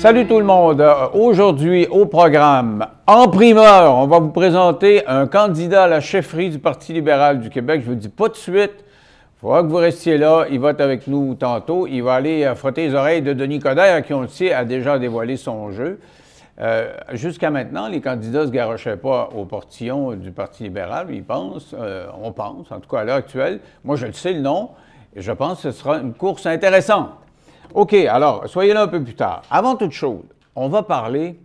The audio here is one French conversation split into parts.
Salut tout le monde. Euh, Aujourd'hui, au programme, en primeur, on va vous présenter un candidat à la chefferie du Parti libéral du Québec. Je vous dis pas de suite. Il faudra que vous restiez là. Il va être avec nous tantôt. Il va aller euh, frotter les oreilles de Denis Coderre, qui, on le sait, a déjà dévoilé son jeu. Euh, Jusqu'à maintenant, les candidats ne se garochaient pas au portillon du Parti libéral. Ils pensent, on pense, en tout cas à l'heure actuelle. Moi, je le sais le nom, et je pense que ce sera une course intéressante. OK, alors, soyez là un peu plus tard. Avant toute chose, on va parler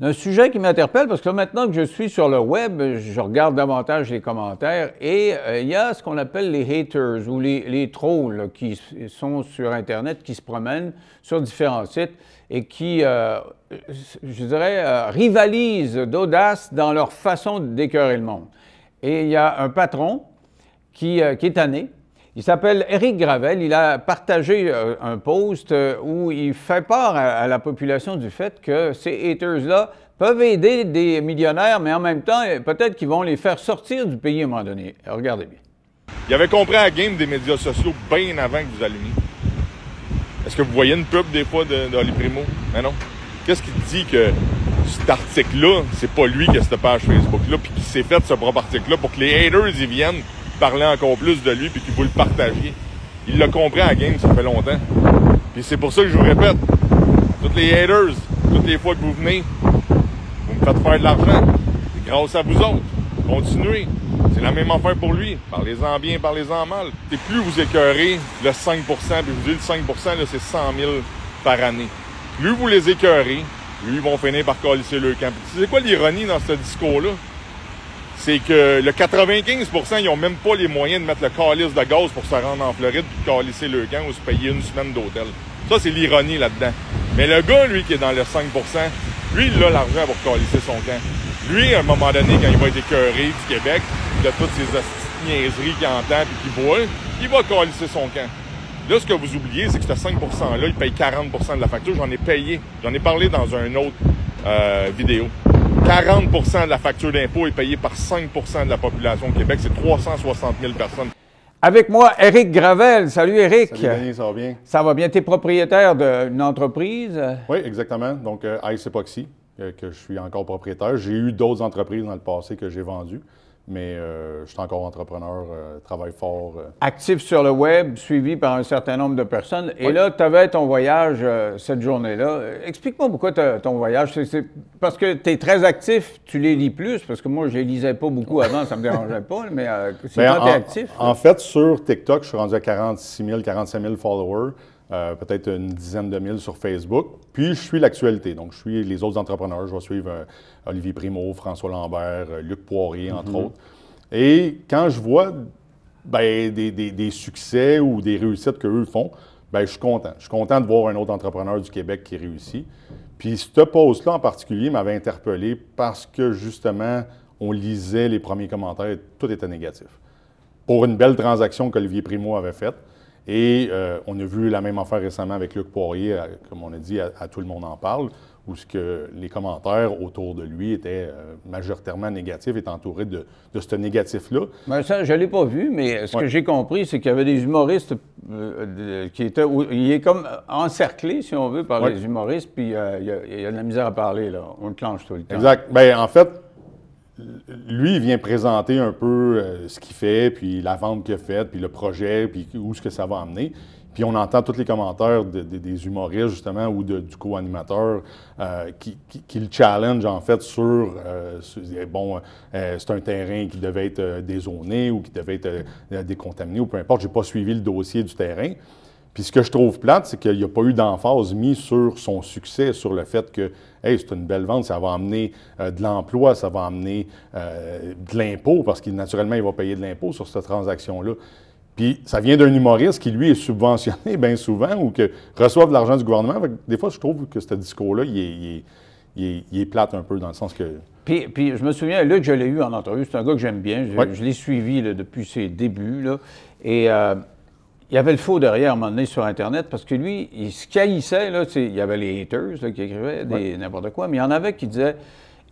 d'un sujet qui m'interpelle parce que maintenant que je suis sur le web, je regarde davantage les commentaires et euh, il y a ce qu'on appelle les haters ou les, trolls qui sont sur Internet, qui se promènent sur différents sites et qui, euh, je dirais, euh, rivalisent d'audace dans leur façon d'écœurer le monde. Et il y a un patron qui, qui est tanné. Il s'appelle Éric Gravel. Il a partagé euh, un post euh, où il fait part à, la population du fait que ces haters-là peuvent aider des millionnaires, mais en même temps, peut-être qu'ils vont les faire sortir du pays à un moment donné. Regardez bien. Il avait compris la game des médias sociaux bien avant que vous allumiez. Est-ce que vous voyez une pub des fois de, d'Oli Primo? Mais non. Qu'est-ce qui dit que cet article-là, c'est pas lui qui a cette page Facebook-là, puis qui s'est fait ce propre article-là pour que les haters ils viennent? Parler encore plus de lui, puis qu'ils vous le partagiez? Il l'a compris la game, ça fait longtemps. Puis c'est pour ça que je vous répète, tous les haters, toutes les fois que vous venez, vous me faites faire de l'argent. C'est grâce à vous autres. Continuez. C'est la même affaire pour lui. Parlez-en bien, parlez-en mal. Et plus vous écœurez le 5 puis je vous dis le 5 là, c'est 100 000 par année. Plus vous les écœurez, plus ils vont finir par calisser le camp. C'est quoi l'ironie dans ce discours-là? C'est que le 95% ils ont même pas les moyens de mettre le calice de gaz pour se rendre en Floride puis calisser le camp ou se payer une semaine d'hôtel. Ça, c'est l'ironie là-dedans. Mais le gars, lui, qui est dans le 5% lui, il a l'argent pour calisser son camp. Lui, à un moment donné, quand il va être écœuré du Québec, de toutes ces niaiseries qu'il entend et qu'il voit, il va calisser son camp. Là, ce que vous oubliez, c'est que ce 5 %-là, il paye 40% de la facture. J'en ai payé. J'en ai parlé dans une autre euh, vidéo. 40% de la facture d'impôt est payée par 5% de la population au Québec. C'est 360 000 personnes. Avec moi, Éric Gravel. Salut, Éric. Salut Denis, ça va bien? Ça va bien? Tu es propriétaire d'une entreprise? Oui, exactement. Donc, euh, Ice Epoxy, euh, que je suis encore propriétaire. J'ai eu d'autres entreprises dans le passé que j'ai vendues, mais euh, je suis encore entrepreneur, euh, travaille fort. euh. actif sur le web, suivi par un certain nombre de personnes. Et Oui. là, tu avais ton voyage euh, cette journée-là. Explique-moi pourquoi ton voyage. C'est- parce que tu es très actif, tu les lis plus, parce que moi, je les lisais pas beaucoup avant, ça me dérangeait pas, mais euh, c'est Ben, quand tu es en, actif. en fait, sur TikTok, je suis rendu à 46 000, 45 000 followers, euh, peut-être une dizaine de mille sur Facebook. Puis, je suis l'actualité. Donc, je suis les autres entrepreneurs. Je vais suivre euh, Olivier Primo, François Lambert, euh, Luc Poirier, entre autres. Et quand je vois ben, des, des- des succès ou des réussites qu'eux font, ben, je suis content. Je suis content de voir un autre entrepreneur du Québec qui réussit. Puis, ce post-là en particulier m'avait interpellé parce que, justement, on lisait les premiers commentaires et tout était négatif pour une belle transaction qu'Olivier Primo avait faite. Et euh, on a vu la même affaire récemment avec Luc Poirier, à- comme on a dit, à, à tout le monde en parle, où ce que les commentaires autour de lui étaient euh, majoritairement négatifs, étaient entourés de, de ce négatif-là. Ben, ça, je ne l'ai pas vu, mais ce que j'ai compris, c'est qu'il y avait des humoristes euh, qui étaient. Il est comme encerclé, si on veut, par Ouais. les humoristes, puis il y a- il y, a de la misère à parler, là. On le clenche tout le temps. Exact. Ben, en fait, lui, vient présenter un peu euh, ce qu'il fait, puis la vente qu'il a faite, puis le projet, puis où est-ce que ça va amener. Puis on entend tous les commentaires de- de- des humoristes, justement, ou de- du co-animateur euh, qui, le challenge, en fait, sur, euh, sur- bon, c'est un terrain qui devait être dézoné ou qui devait être décontaminé, ou peu importe. J'ai pas suivi le dossier du terrain. Puis ce que je trouve plate, c'est qu'il n'y a pas eu d'emphase mise sur son succès, sur le fait que, hey, c'est une belle vente, ça va amener euh, de l'emploi, ça va amener euh, de l'impôt, parce qu'il naturellement, il va payer de l'impôt sur cette transaction-là. Puis ça vient d'un humoriste qui, lui, est subventionné bien souvent ou que reçoit de l'argent du gouvernement. Des fois, je trouve que ce discours-là, il est, il est- il est- il est plate un peu, dans le sens que. Puis, puis je me souviens, Luc, je l'ai eu en entrevue. C'est un gars que j'aime bien. Je, l'ai suivi là, depuis ses débuts. Là. Et euh, il y avait le faux derrière à un moment donné sur Internet parce que lui, il, ce qu'il haïssait, là, il y avait les haters là, qui écrivaient n'importe quoi, mais il y en avait qui disaient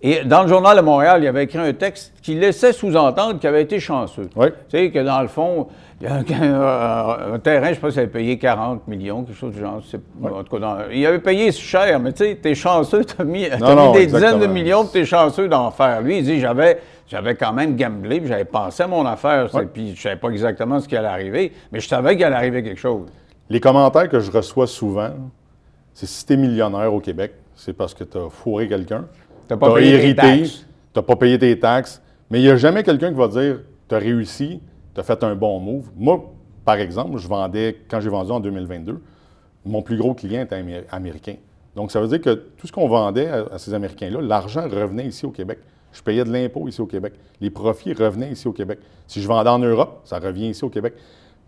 Et dans le Journal de Montréal, il avait écrit un texte qui laissait sous-entendre qu'il avait été chanceux. Oui. Tu sais, que dans le fond, il y a un, un terrain, je sais pas s'il avait payé 40 millions, quelque chose du genre. En tout cas, dans- il avait payé cher, mais tu sais, t'es chanceux, t'as mis, Non, mis non, des dizaines de millions, t'es chanceux d'en faire. Lui, il dit, j'avais, j'avais quand même gamblé, puis j'avais pensé à mon affaire, Ouais. puis je savais pas exactement ce qui allait arriver, mais je savais qu'il allait arriver quelque chose. Les commentaires que je reçois souvent, c'est si tu es millionnaire au Québec, c'est parce que tu as fourré quelqu'un. T'as pas payé tes hérité, n'as pas payé tes taxes. Mais il n'y a jamais quelqu'un qui va dire tu as réussi, tu as fait un bon move. Moi, par exemple, je vendais, quand j'ai vendu en 2022, mon plus gros client était amé- américain. Donc, ça veut dire que tout ce qu'on vendait à, à ces Américains-là, l'argent revenait ici au Québec. Je payais de l'impôt ici au Québec. Les profits revenaient ici au Québec. Si je vendais en Europe, ça revient ici au Québec.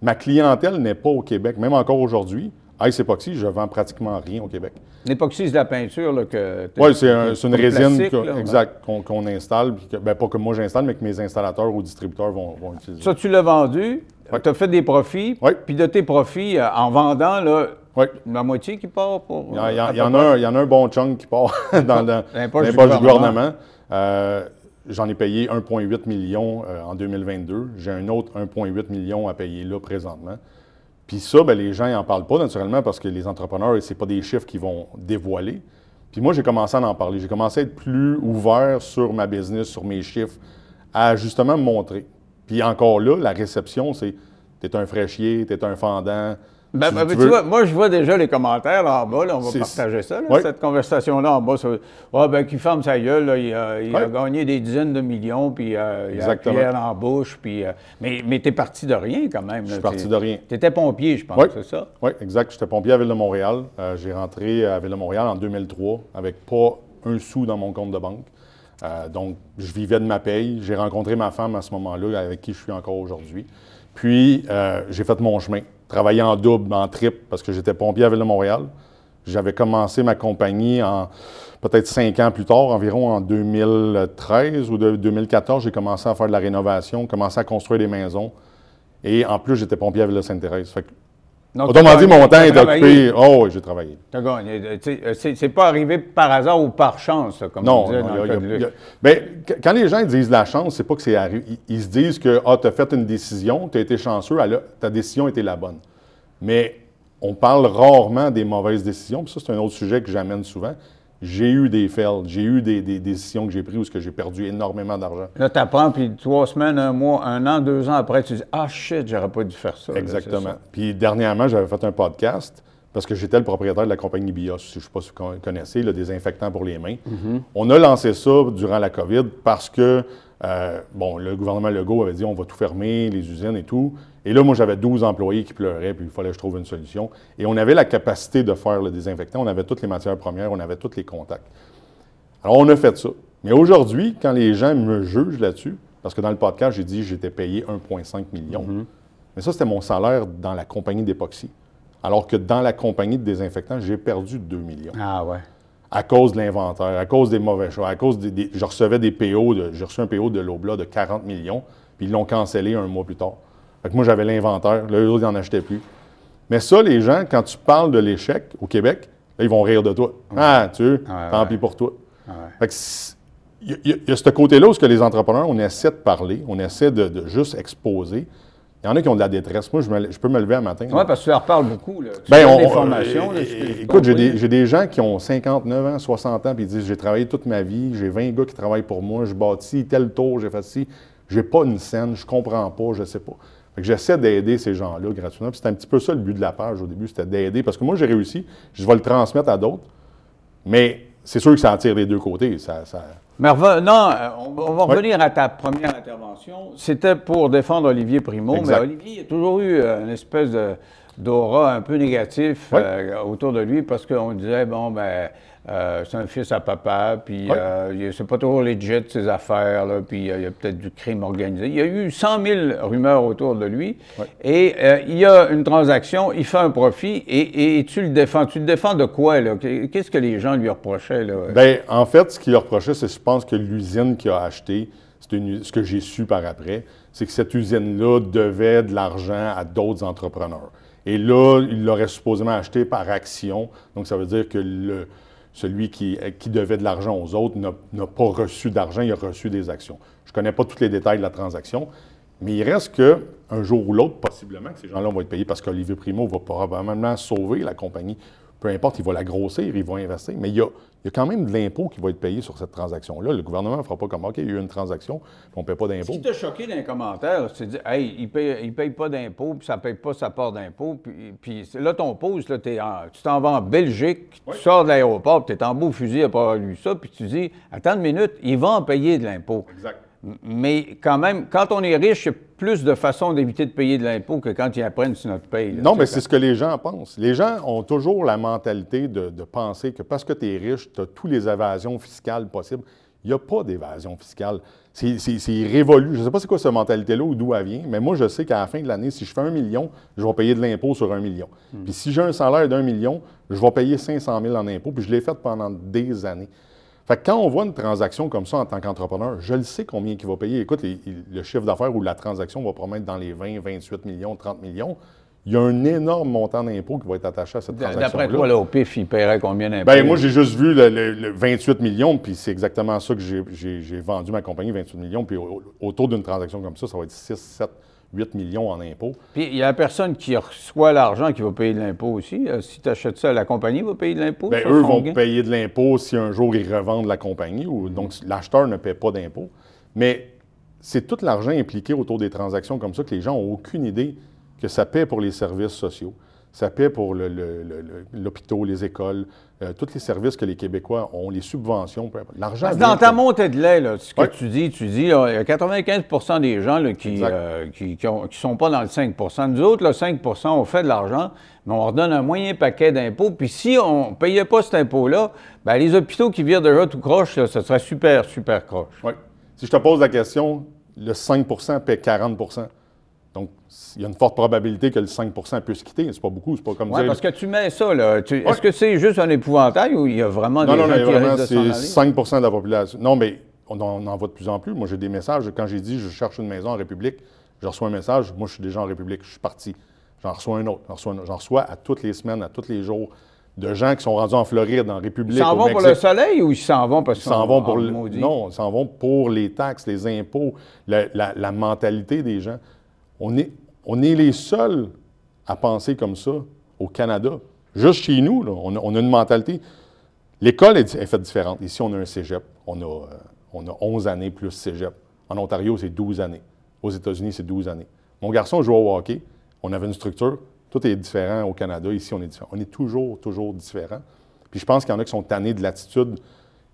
Ma clientèle n'est pas au Québec. Même encore aujourd'hui, Ice Epoxy, je vends pratiquement rien au Québec. L'époxy, c'est de la peinture, là, que... Oui, c'est un- c'est une résine plastique, que- là, ouais. exact, qu'on installe, que, ben, pas que moi j'installe, mais que mes installateurs ou distributeurs vont, vont utiliser. Ça, tu l'as vendu, tu as fait des profits, Ouais. puis de tes profits, euh, en vendant, là, la moitié qui part pour... Il y, en- il y a un, il y en a un bon chunk qui part dans, dans- les du poches du gouvernement. gouvernement. Euh, J'en ai payé 1,8 million euh, en 2022. J'ai un autre 1,8 million à payer là présentement. Puis ça, ben, les gens n'en parlent pas naturellement parce que les entrepreneurs, ce pas des chiffres qu'ils vont dévoiler. Puis moi, j'ai commencé à en parler. J'ai commencé à être plus ouvert sur ma business, sur mes chiffres, à justement me montrer. Puis encore là, la réception, c'est t'es un fraîchier, t'es un fendant. Ben, Tu- ben, tu veux- vois, moi, je vois déjà les commentaires là en bas. Là, on va partager ça, là, cette conversation-là en bas. Ça, ah, ben, qu'il ferme sa gueule. là, il a, il a Ouais. gagné des dizaines de millions, puis euh, il a dans la bouche. Puis, euh, mais mais tu es parti de rien quand même. Je suis parti de rien. Tu étais pompier, je pense, Oui. c'est ça? Oui, exact. J'étais pompier à Ville de Montréal. Euh, j'ai rentré à Ville de Montréal en 2003 avec pas un sou dans mon compte de banque. Donc, je vivais de ma paye. J'ai rencontré ma femme à ce moment-là, avec qui je suis encore aujourd'hui. Puis, j'ai fait mon chemin, travaillé en double, en triple, parce que j'étais pompier à Ville de Montréal. J'avais commencé ma compagnie en peut-être cinq ans plus tard, environ en 2013 ou de- 2014. J'ai commencé à faire de la rénovation, commencé à construire des maisons. Et en plus, j'étais pompier à Ville Donc, Autrement dit, mon temps est occupé. Oh oui, j'ai travaillé. Euh, euh, C'est pas arrivé par hasard ou par chance, comme Non, on disait non, dans a- le cas de Luc. a- ben, qu- quand les gens disent la chance, c'est pas que c'est arrivé. Ils, ils se disent que ah, tu as fait une décision, tu as été chanceux, a- ta décision était la bonne. Mais on parle rarement des mauvaises décisions, puis ça, c'est un autre sujet que j'amène souvent. J'ai eu des fails, j'ai eu des, des décisions que j'ai prises où que j'ai perdu énormément d'argent. Là, tu apprends, puis trois semaines, un mois, un an, deux ans après, tu dis Ah shit, j'aurais pas dû faire ça. là, Exactement. ça. Puis dernièrement, j'avais fait un podcast parce que j'étais le propriétaire de la compagnie BIOS, si je ne sais pas si vous connaissez, le désinfectant pour les mains. On a lancé ça durant la COVID parce que, euh, bon, le gouvernement Legault avait dit on va tout fermer, les usines et tout. Et là, moi, j'avais 12 employés qui pleuraient, puis il fallait que je trouve une solution. Et on avait la capacité de faire le désinfectant, on avait toutes les matières premières, on avait tous les contacts. Alors, on a fait ça. Mais aujourd'hui, quand les gens me jugent là-dessus, parce que dans le podcast, j'ai dit j'étais payé 1,5 million. Mais ça, c'était mon salaire dans la compagnie d'époxy. Alors que dans la compagnie de désinfectant, j'ai perdu 2 millions. Ah ouais. À cause de l'inventaire, à cause des mauvais choix, à cause des. des- je recevais des PO, de- j'ai reçu un PO de l'Obla de 40 millions, puis ils l'ont cancellé un mois plus tard. Fait que moi, j'avais l'inventaire, là, eux autres, ils n'en achetaient plus. Mais ça, les gens, quand tu parles de l'échec au Québec, là, ils vont rire de toi. Ah, tu veux, Ouais, tant ouais. pis pour toi. Fait que il y, a- y ce côté-là où ce que les entrepreneurs, on essaie de parler, on essaie de, de juste exposer. Il y en a qui ont de la détresse. Moi, je, me- je peux me lever un matin. Oui, parce que tu leur parles beaucoup. Là. Tu Ben, on- des formations. euh, là, écoute, j'ai des, des gens qui ont 59 ans, 60 ans, puis ils disent J'ai travaillé toute ma vie, j'ai 20 gars qui travaillent pour moi, je bâtis tel tour, j'ai fait ci. J'ai pas une scène, je comprends pas, je sais pas. Fait que j'essaie d'aider ces gens-là gratuitement. Puis c'était un petit peu ça le but de la page au début, c'était d'aider. Parce que moi, j'ai réussi, je vais le transmettre à d'autres. Mais c'est sûr que ça attire des deux côtés. Ça, ça- Mais revenons, euh, on, va- revenir à ta première intervention. C'était pour défendre Olivier Primo, Exact. mais Olivier a toujours eu euh, une espèce de- d'aura un peu négatif euh, autour de lui parce qu'on disait, bon, ben, euh, c'est un fils à papa, puis euh, c'est pas toujours legit ses affaires, là, puis euh, il y a peut-être du crime organisé. Il y a eu 100 000 rumeurs autour de lui, et euh, il y a une transaction, il fait un profit, et, et tu le défends. Tu le défends de quoi, là? Qu'est-ce que les gens lui reprochaient, là? Ben, en fait, ce qu'il leur reprochait, c'est je pense que l'usine qu'il a achetée, c'est une- ce que j'ai su par après, c'est que cette usine-là devait de l'argent à d'autres entrepreneurs. Et là, il l'aurait supposément acheté par action. Donc, ça veut dire que le- celui qui, qui devait de l'argent aux autres n'a pas reçu d'argent, il a reçu des actions. Je ne connais pas tous les détails de la transaction, mais il reste que un jour ou l'autre, possiblement, que ces gens-là vont être payés parce qu'Olivier Primo va probablement sauver la compagnie. Peu importe, il va la grossir, il va investir, mais il y a, il y a quand même de l'impôt qui va être payé sur cette transaction-là. Le gouvernement ne fera pas comme OK, il y a eu une transaction, on ne paie pas Ce d'impôt. qui t'a choqué dans les commentaires, c'est de dire, hey, il paye, il paye pas d'impôts, puis ça paye pas sa part d'impôts. Puis, puis là, ton pause, là, en- tu t'en vas en Belgique, tu sors de l'aéroport, puis tu es en beau fusil après avoir lu ça, puis tu dis, attends une minute, il va en payer de l'impôt. Exact. Mais quand même, quand on est riche, il y a plus de façons d'éviter de payer de l'impôt que quand ils apprennent sur notre paye. là, Non, mais c'est ce que les gens pensent. Les gens ont toujours la mentalité de, de penser que parce que tu es riche, tu as toutes les évasions fiscales possibles. Il n'y a pas d'évasion fiscale. C'est révolu. Je ne sais pas c'est quoi cette mentalité-là ou d'où elle vient, mais moi, je sais qu'à la fin de l'année, si je fais un million, je vais payer de l'impôt sur un million. Puis si j'ai un salaire d'un million, je vais payer 500 000 en impôt, puis je l'ai fait pendant des années. Fait que quand on voit une transaction comme ça en tant qu'entrepreneur, je le sais combien il va payer. Écoute, les- le chiffre d'affaires ou la transaction va promettre dans les 20, 28 millions, 30 millions. Il y a un énorme montant d'impôt qui va être attaché à cette D'après transaction-là. toi, là, au PIF, il paierait combien d'impôts? Ben, moi, j'ai juste vu le, le- le 28 millions, puis c'est exactement ça que j'ai- vendu ma compagnie, 28 millions. Puis au- autour d'une transaction comme ça, ça va être 6, 7, 8 millions en impôts. Puis il y a la personne qui reçoit l'argent qui va payer de l'impôt aussi. Euh, si tu achètes ça, la compagnie va payer de l'impôt. Sur eux vont gain. payer de l'impôt si un jour ils revendent la compagnie. Ou, donc, l'acheteur ne paie pas d'impôt. Mais c'est tout l'argent impliqué autour des transactions comme ça que les gens n'ont aucune idée que ça paie pour les services sociaux. Ça paie pour le- le- le- le- l'hôpital, les écoles, euh, tous les services que les Québécois ont, les subventions. L'argent. Dans ta montée de lait, là, ce que Ouais. tu dis, tu dis, là, il y a 95% des gens là, qui Exact. ne qui, qui ont- qui sont pas dans le 5% Nous autres, le 5% on fait de l'argent, mais on leur donne un moyen paquet d'impôts. Puis si on ne payait pas cet impôt-là, ben, les hôpitaux qui virent déjà tout croche, là, ça serait super, super croche. Oui. Si je te pose la question, le 5% paie 40 Donc, il y a une forte probabilité que le 5% puisse quitter. C'est pas beaucoup, c'est pas comme Oui, dire... parce que tu mets ça, là. tu- Est-ce que c'est juste un épouvantail ou il y a vraiment Non, des non, gens non, qui vraiment, c'est aller? 5 de la population. Non, mais on en, on en voit de plus en plus. Moi, j'ai des messages. Quand j'ai dit je cherche une maison en République, je reçois un message. Moi, je suis déjà en République. Je suis parti. J'en reçois un autre. J'en reçois, à toutes les semaines, à tous les jours, de gens qui sont rendus en Floride, en République. Ils s'en vont pour le soleil ou ils s'en vont parce Ils qu'ils s'en sont vont pour le- non, ils s'en vont pour les taxes, les impôts, la, la- la mentalité des gens. On est, les seuls à penser comme ça au Canada. Juste chez nous, on, a, une mentalité. L'école est, est faite différente. Ici, on a un cégep. On a, euh, on a 11 années plus cégep. En Ontario, c'est 12 années. Aux États-Unis, c'est 12 années. Mon garçon joue au hockey. On avait une structure. Tout est différent au Canada. Ici, on est différent. On est toujours, toujours différent. Puis je pense qu'il y en a qui sont tannés de l'attitude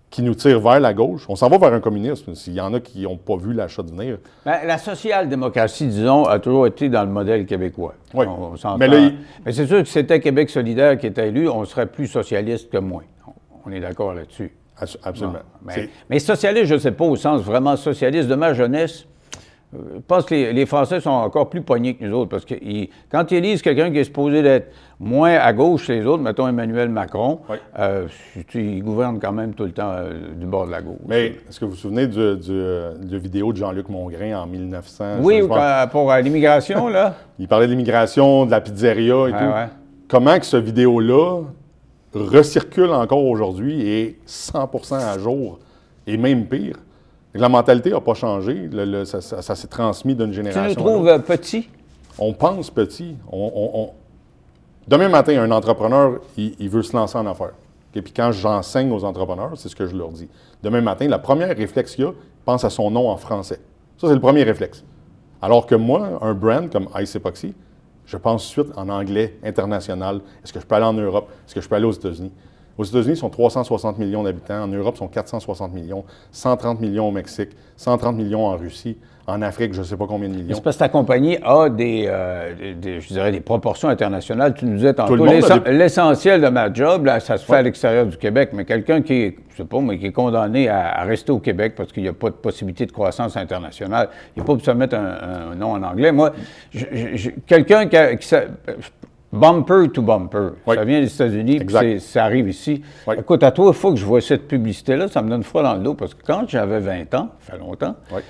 qui nous tire vers la gauche. On s'en va vers un communisme. S'il y en a qui n'ont pas vu l'achat de venir. Ben, la social-démocratie, disons, a toujours été dans le modèle québécois. Oui. On, on. Mais il- Mais c'est sûr que si c'était Québec solidaire qui était élu, on serait plus socialiste que moins. On est d'accord là-dessus. Abs- Absolument. Mais, C'est- mais socialiste, je ne sais pas au sens vraiment socialiste de ma jeunesse. Euh, Je pense que les, les Français sont encore plus poignés que nous autres parce que ils- quand ils élisent quelqu'un qui est supposé d'être moins à gauche que les autres, mettons Emmanuel Macron, Oui. euh, il gouverne quand même tout le temps euh, du bord de la gauche. Mais est-ce que vous vous souvenez du, du, euh, de la vidéo de Jean-Luc Mongrain en 1900? oui, pour euh, l'immigration, là? Il parlait de l'immigration, de la pizzeria et tout. ouais. Comment que ce vidéo-là recircule encore aujourd'hui et est 100% à jour et même pire? La mentalité n'a pas changé. Le- le- ça ça- ça s'est transmis d'une Tu génération. nous à trouves petits? On pense petit. On- on- on- Demain matin, un entrepreneur, il, il veut se lancer en affaires. Et puis quand j'enseigne aux entrepreneurs, c'est ce que je leur dis. Demain matin, la première réflexe qu'il y a, pense à son nom en français. Ça, c'est le premier réflexe. Alors que moi, un brand comme Ice Epoxy, je pense suite en anglais international. Est-ce que je peux aller en Europe? Est-ce que je peux aller aux États-Unis? Aux États-Unis, ils sont 360 millions d'habitants. En Europe, ils sont 460 millions. 130 millions au Mexique. 130 millions en Russie. En Afrique, je ne sais pas combien de millions. C'est parce que ta compagnie a des, euh, des- je dirais, des proportions internationales. Tu nous disais tantôt, des- l'essentiel de ma job, là, ça se fait à l'extérieur du Québec, mais quelqu'un qui est, je sais pas, mais qui est condamné à, à rester au Québec parce qu'il n'y a pas de possibilité de croissance internationale, il n'y a pas besoin de mettre un, un nom en anglais. Moi, quelqu'un qui, a- qui Bumper to bumper. Oui. Ça vient des États-Unis, puis ça arrive ici. Oui. Écoute, à toi, il faut que je vois cette publicité-là. Ça me donne froid dans le dos parce que quand j'avais 20 ans, ça fait longtemps, Oui.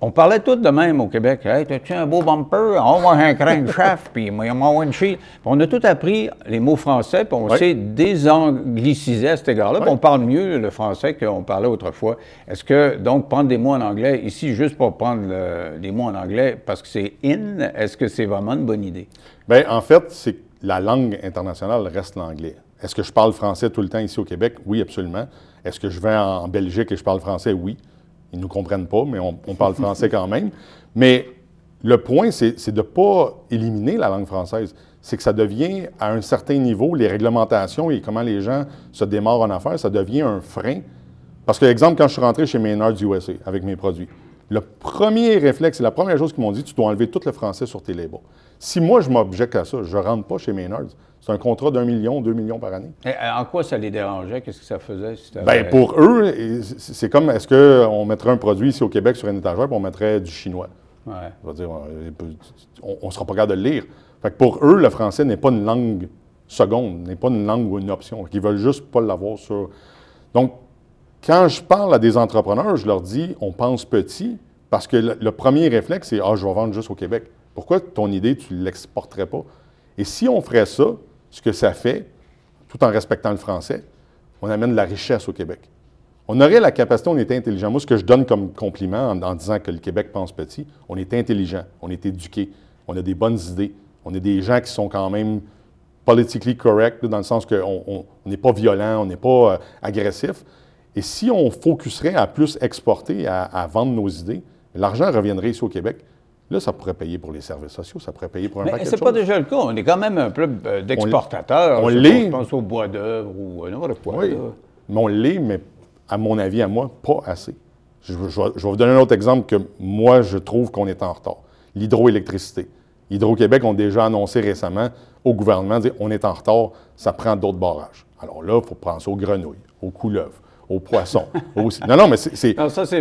On parlait tous de même au Québec. Hey, t'as-tu un beau bumper? On va un chef, puis moi, on une Puis on a tout appris les mots français, puis on s'est désanglicisé à cet égard-là. On parle mieux le français qu'on parlait autrefois. Est-ce que, donc, prendre des mots en anglais, ici, juste pour prendre des mots en anglais, parce que c'est in, est-ce que c'est vraiment une bonne idée? Bien, en fait, c'est la langue internationale reste l'anglais. Est-ce que je parle français tout le temps ici au Québec? Oui, absolument. Est-ce que je vais en Belgique et je parle français? Oui. Ils ne nous comprennent pas, mais on, parle français quand même. Mais le point, c'est de ne pas éliminer la langue française. C'est que ça devient, à un certain niveau, les réglementations et comment les gens se démarrent en affaires, ça devient un frein. Parce que, exemple, quand je suis rentré chez Maynard USA avec mes produits, le premier réflexe, la première chose qu'ils m'ont dit, tu dois enlever tout le français sur tes labels. Si moi, je m'objecte à ça, je ne rentre pas chez Maynard. C'est un contrat d'un million, deux millions par année. Et en quoi ça les dérangeait? Qu'est-ce que ça faisait? Bien, pour eux, c'est comme est-ce qu'on mettrait un produit ici au Québec sur une étagère et on mettrait du chinois? Ouais. Je veux dire, on ne sera pas capable de le lire. Fait que pour eux, le français n'est pas une langue seconde, n'est pas une langue ou une option. Ils veulent juste pas l'avoir sur. Donc, quand je parle à des entrepreneurs, je leur dis on pense petit parce que le, premier réflexe, c'est Ah, je vais vendre juste au Québec. Pourquoi ton idée, tu ne l'exporterais pas? Et si on ferait ça, ce que ça fait, tout en respectant le français, on amène de la richesse au Québec. On aurait la capacité, on est intelligent. Moi, ce que je donne comme compliment en, disant que le Québec pense petit, on est intelligent, on est éduqué, on a des bonnes idées, on est des gens qui sont quand même politically correct, dans le sens qu'on n'est pas violent, on n'est pas euh, agressif. Et si on focuserait à plus exporter, à vendre nos idées, l'argent reviendrait ici au Québec. Là, ça pourrait payer pour les services sociaux, ça pourrait payer pour un Mais paquet de choses. c'est pas déjà le cas. On est quand même un club euh, d'exportateurs. On l'est. Je pense au bois d'œuvre ou euh, n'importe quoi. Oui, mais on l'est, mais à mon avis, à moi, pas assez. Je, vais, vous donner un autre exemple que moi, je trouve qu'on est en retard. L'hydroélectricité. Hydro-Québec ont déjà annoncé récemment au gouvernement, dire, on est en retard, ça prend d'autres barrages. Alors là, il faut penser aux grenouilles, aux couleuvres, aux poissons. aussi. Non, non, mais c'est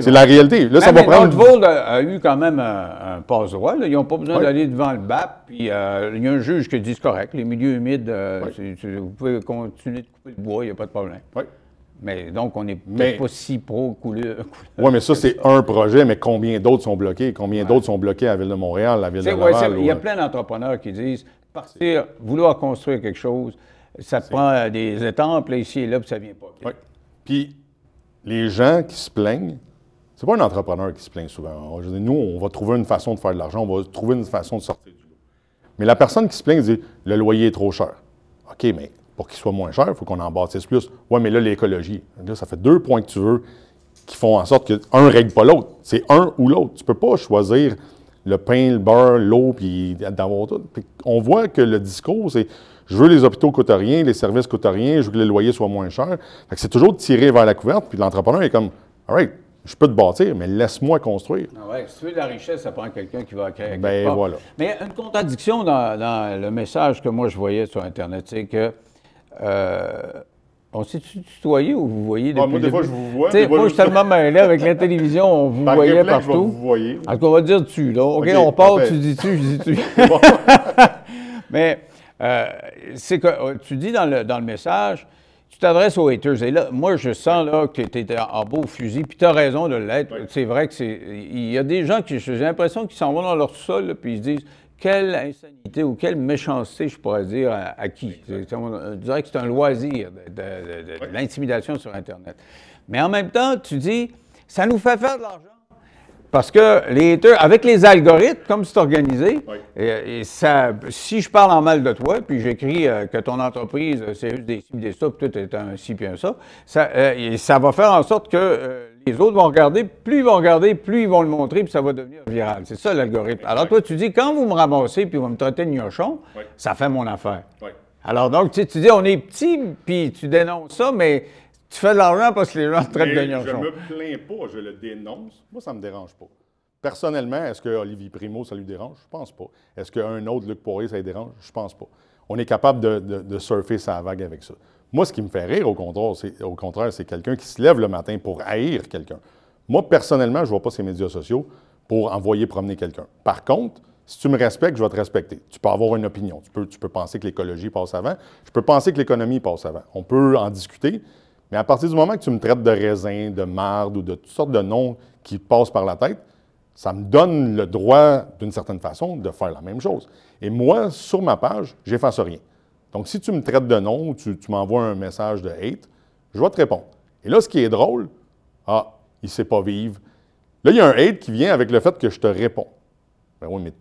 la réalité. Là, ça va prendre... a, eu quand même un, passe-droit. Ils n'ont pas besoin d'aller devant le BAP. Puis euh, il y a un juge qui dit c'est correct. Les milieux humides, euh, vous pouvez continuer de couper le bois, il n'y a pas de problème. Oui. Mais donc, on n'est pas si pro-couleur. Oui, mais ça, c'est un projet, mais combien d'autres sont bloqués? Combien d'autres sont bloqués à la Ville de Montréal, à la Ville de Laval? Il y a plein d'entrepreneurs qui disent partir, vouloir construire quelque chose, ça prend des étampes, là, ici et là, puis ça ne vient pas. Oui. Puis les gens qui se plaignent, c'est pas un entrepreneur qui se plaint souvent. nous, on va trouver une façon de faire de l'argent, on va trouver une façon de sortir du lot. Mais la personne qui se plaint dit le loyer est trop cher. OK, mais pour qu'il soit moins cher, il faut qu'on en bâtisse plus. Oui, mais là, l'écologie. Là, ça fait deux points que tu veux qui font en sorte qu'un ne règle pas l'autre. C'est un ou l'autre. Tu ne peux pas choisir le pain, le beurre, l'eau, puis d'avoir tout. on voit que le discours, c'est je veux les hôpitaux coûtent rien, les services coûtent rien, je veux que les loyers soient moins chers. c'est toujours de tirer vers la couverte, puis l'entrepreneur est comme, all right, je peux te bâtir, mais laisse-moi construire. Ah ouais, si tu veux de la richesse, ça prend quelqu'un qui va créer. Ben voilà. Mais une contradiction dans, le message que moi je voyais sur Internet, c'est que euh, on s'est tutoyé ou vous voyez depuis ah, Moi, des fois, je vous vois. moi, je suis tellement mêlé avec la télévision, on vous voyait partout. Je vous voyez. Alors qu'on va dire tu, là. OK, on part, tu dis tu, je dis tu. Mais euh, c'est que euh, tu dis dans le, dans le message, tu t'adresses aux haters. Et là, moi, je sens là, que tu es en beau fusil, puis tu as raison de l'être. C'est vrai que c'est. Il y a des gens qui, j'ai l'impression qu'ils s'en vont dans leur sol, puis ils se disent quelle insanité ou quelle méchanceté, je pourrais dire, à, qui? Je dirais que c'est un loisir de l'intimidation sur Internet. Mais en même temps, tu dis, ça nous fait faire de l'argent. Parce que les haters, avec les algorithmes, comme c'est organisé, et, ça, si je parle en mal de toi, puis j'écris euh, que ton entreprise, euh, c'est juste des ci, des ça, puis tout est un ci, puis un ça, ça, euh, ça va faire en sorte que les autres vont regarder, plus ils vont regarder, plus ils vont le montrer, puis ça va devenir viral. C'est ça l'algorithme. Alors toi, tu dis, quand vous me ramassez, puis vous me traitez de gnochon, ça fait mon affaire. Alors donc, tu, tu dis, on est petit, puis tu dénonces ça, mais tu fais de l'argent parce que les gens te traitent de Je ne me plains pas, je le dénonce. Moi, ça ne me dérange pas. Personnellement, est-ce que Olivier Primo, ça lui dérange? Je pense pas. Est-ce qu'un autre, Luc Poirier, ça lui dérange? Je pense pas. On est capable de, surfer sa vague avec ça. Moi, ce qui me fait rire, au contraire, c'est, au contraire, c'est quelqu'un qui se lève le matin pour haïr quelqu'un. Moi, personnellement, je ne vois pas ces médias sociaux pour envoyer promener quelqu'un. Par contre, si tu me respectes, je vais te respecter. Tu peux avoir une opinion. Tu peux, tu peux penser que l'écologie passe avant. Je peux penser que l'économie passe avant. On peut en discuter, mais à partir du moment que tu me traites de raisin, de marde ou de toutes sortes de noms qui passent par la tête, ça me donne le droit, d'une certaine façon, de faire la même chose. Et moi, sur ma page, j'efface rien. Donc, si tu me traites de nom ou tu, m'envoies un message de hate, je vais te répondre. Et là, ce qui est drôle, ah, il ne sait pas vivre. Là, il y a un hate qui vient avec le fait que je te réponds. Ben oui, mais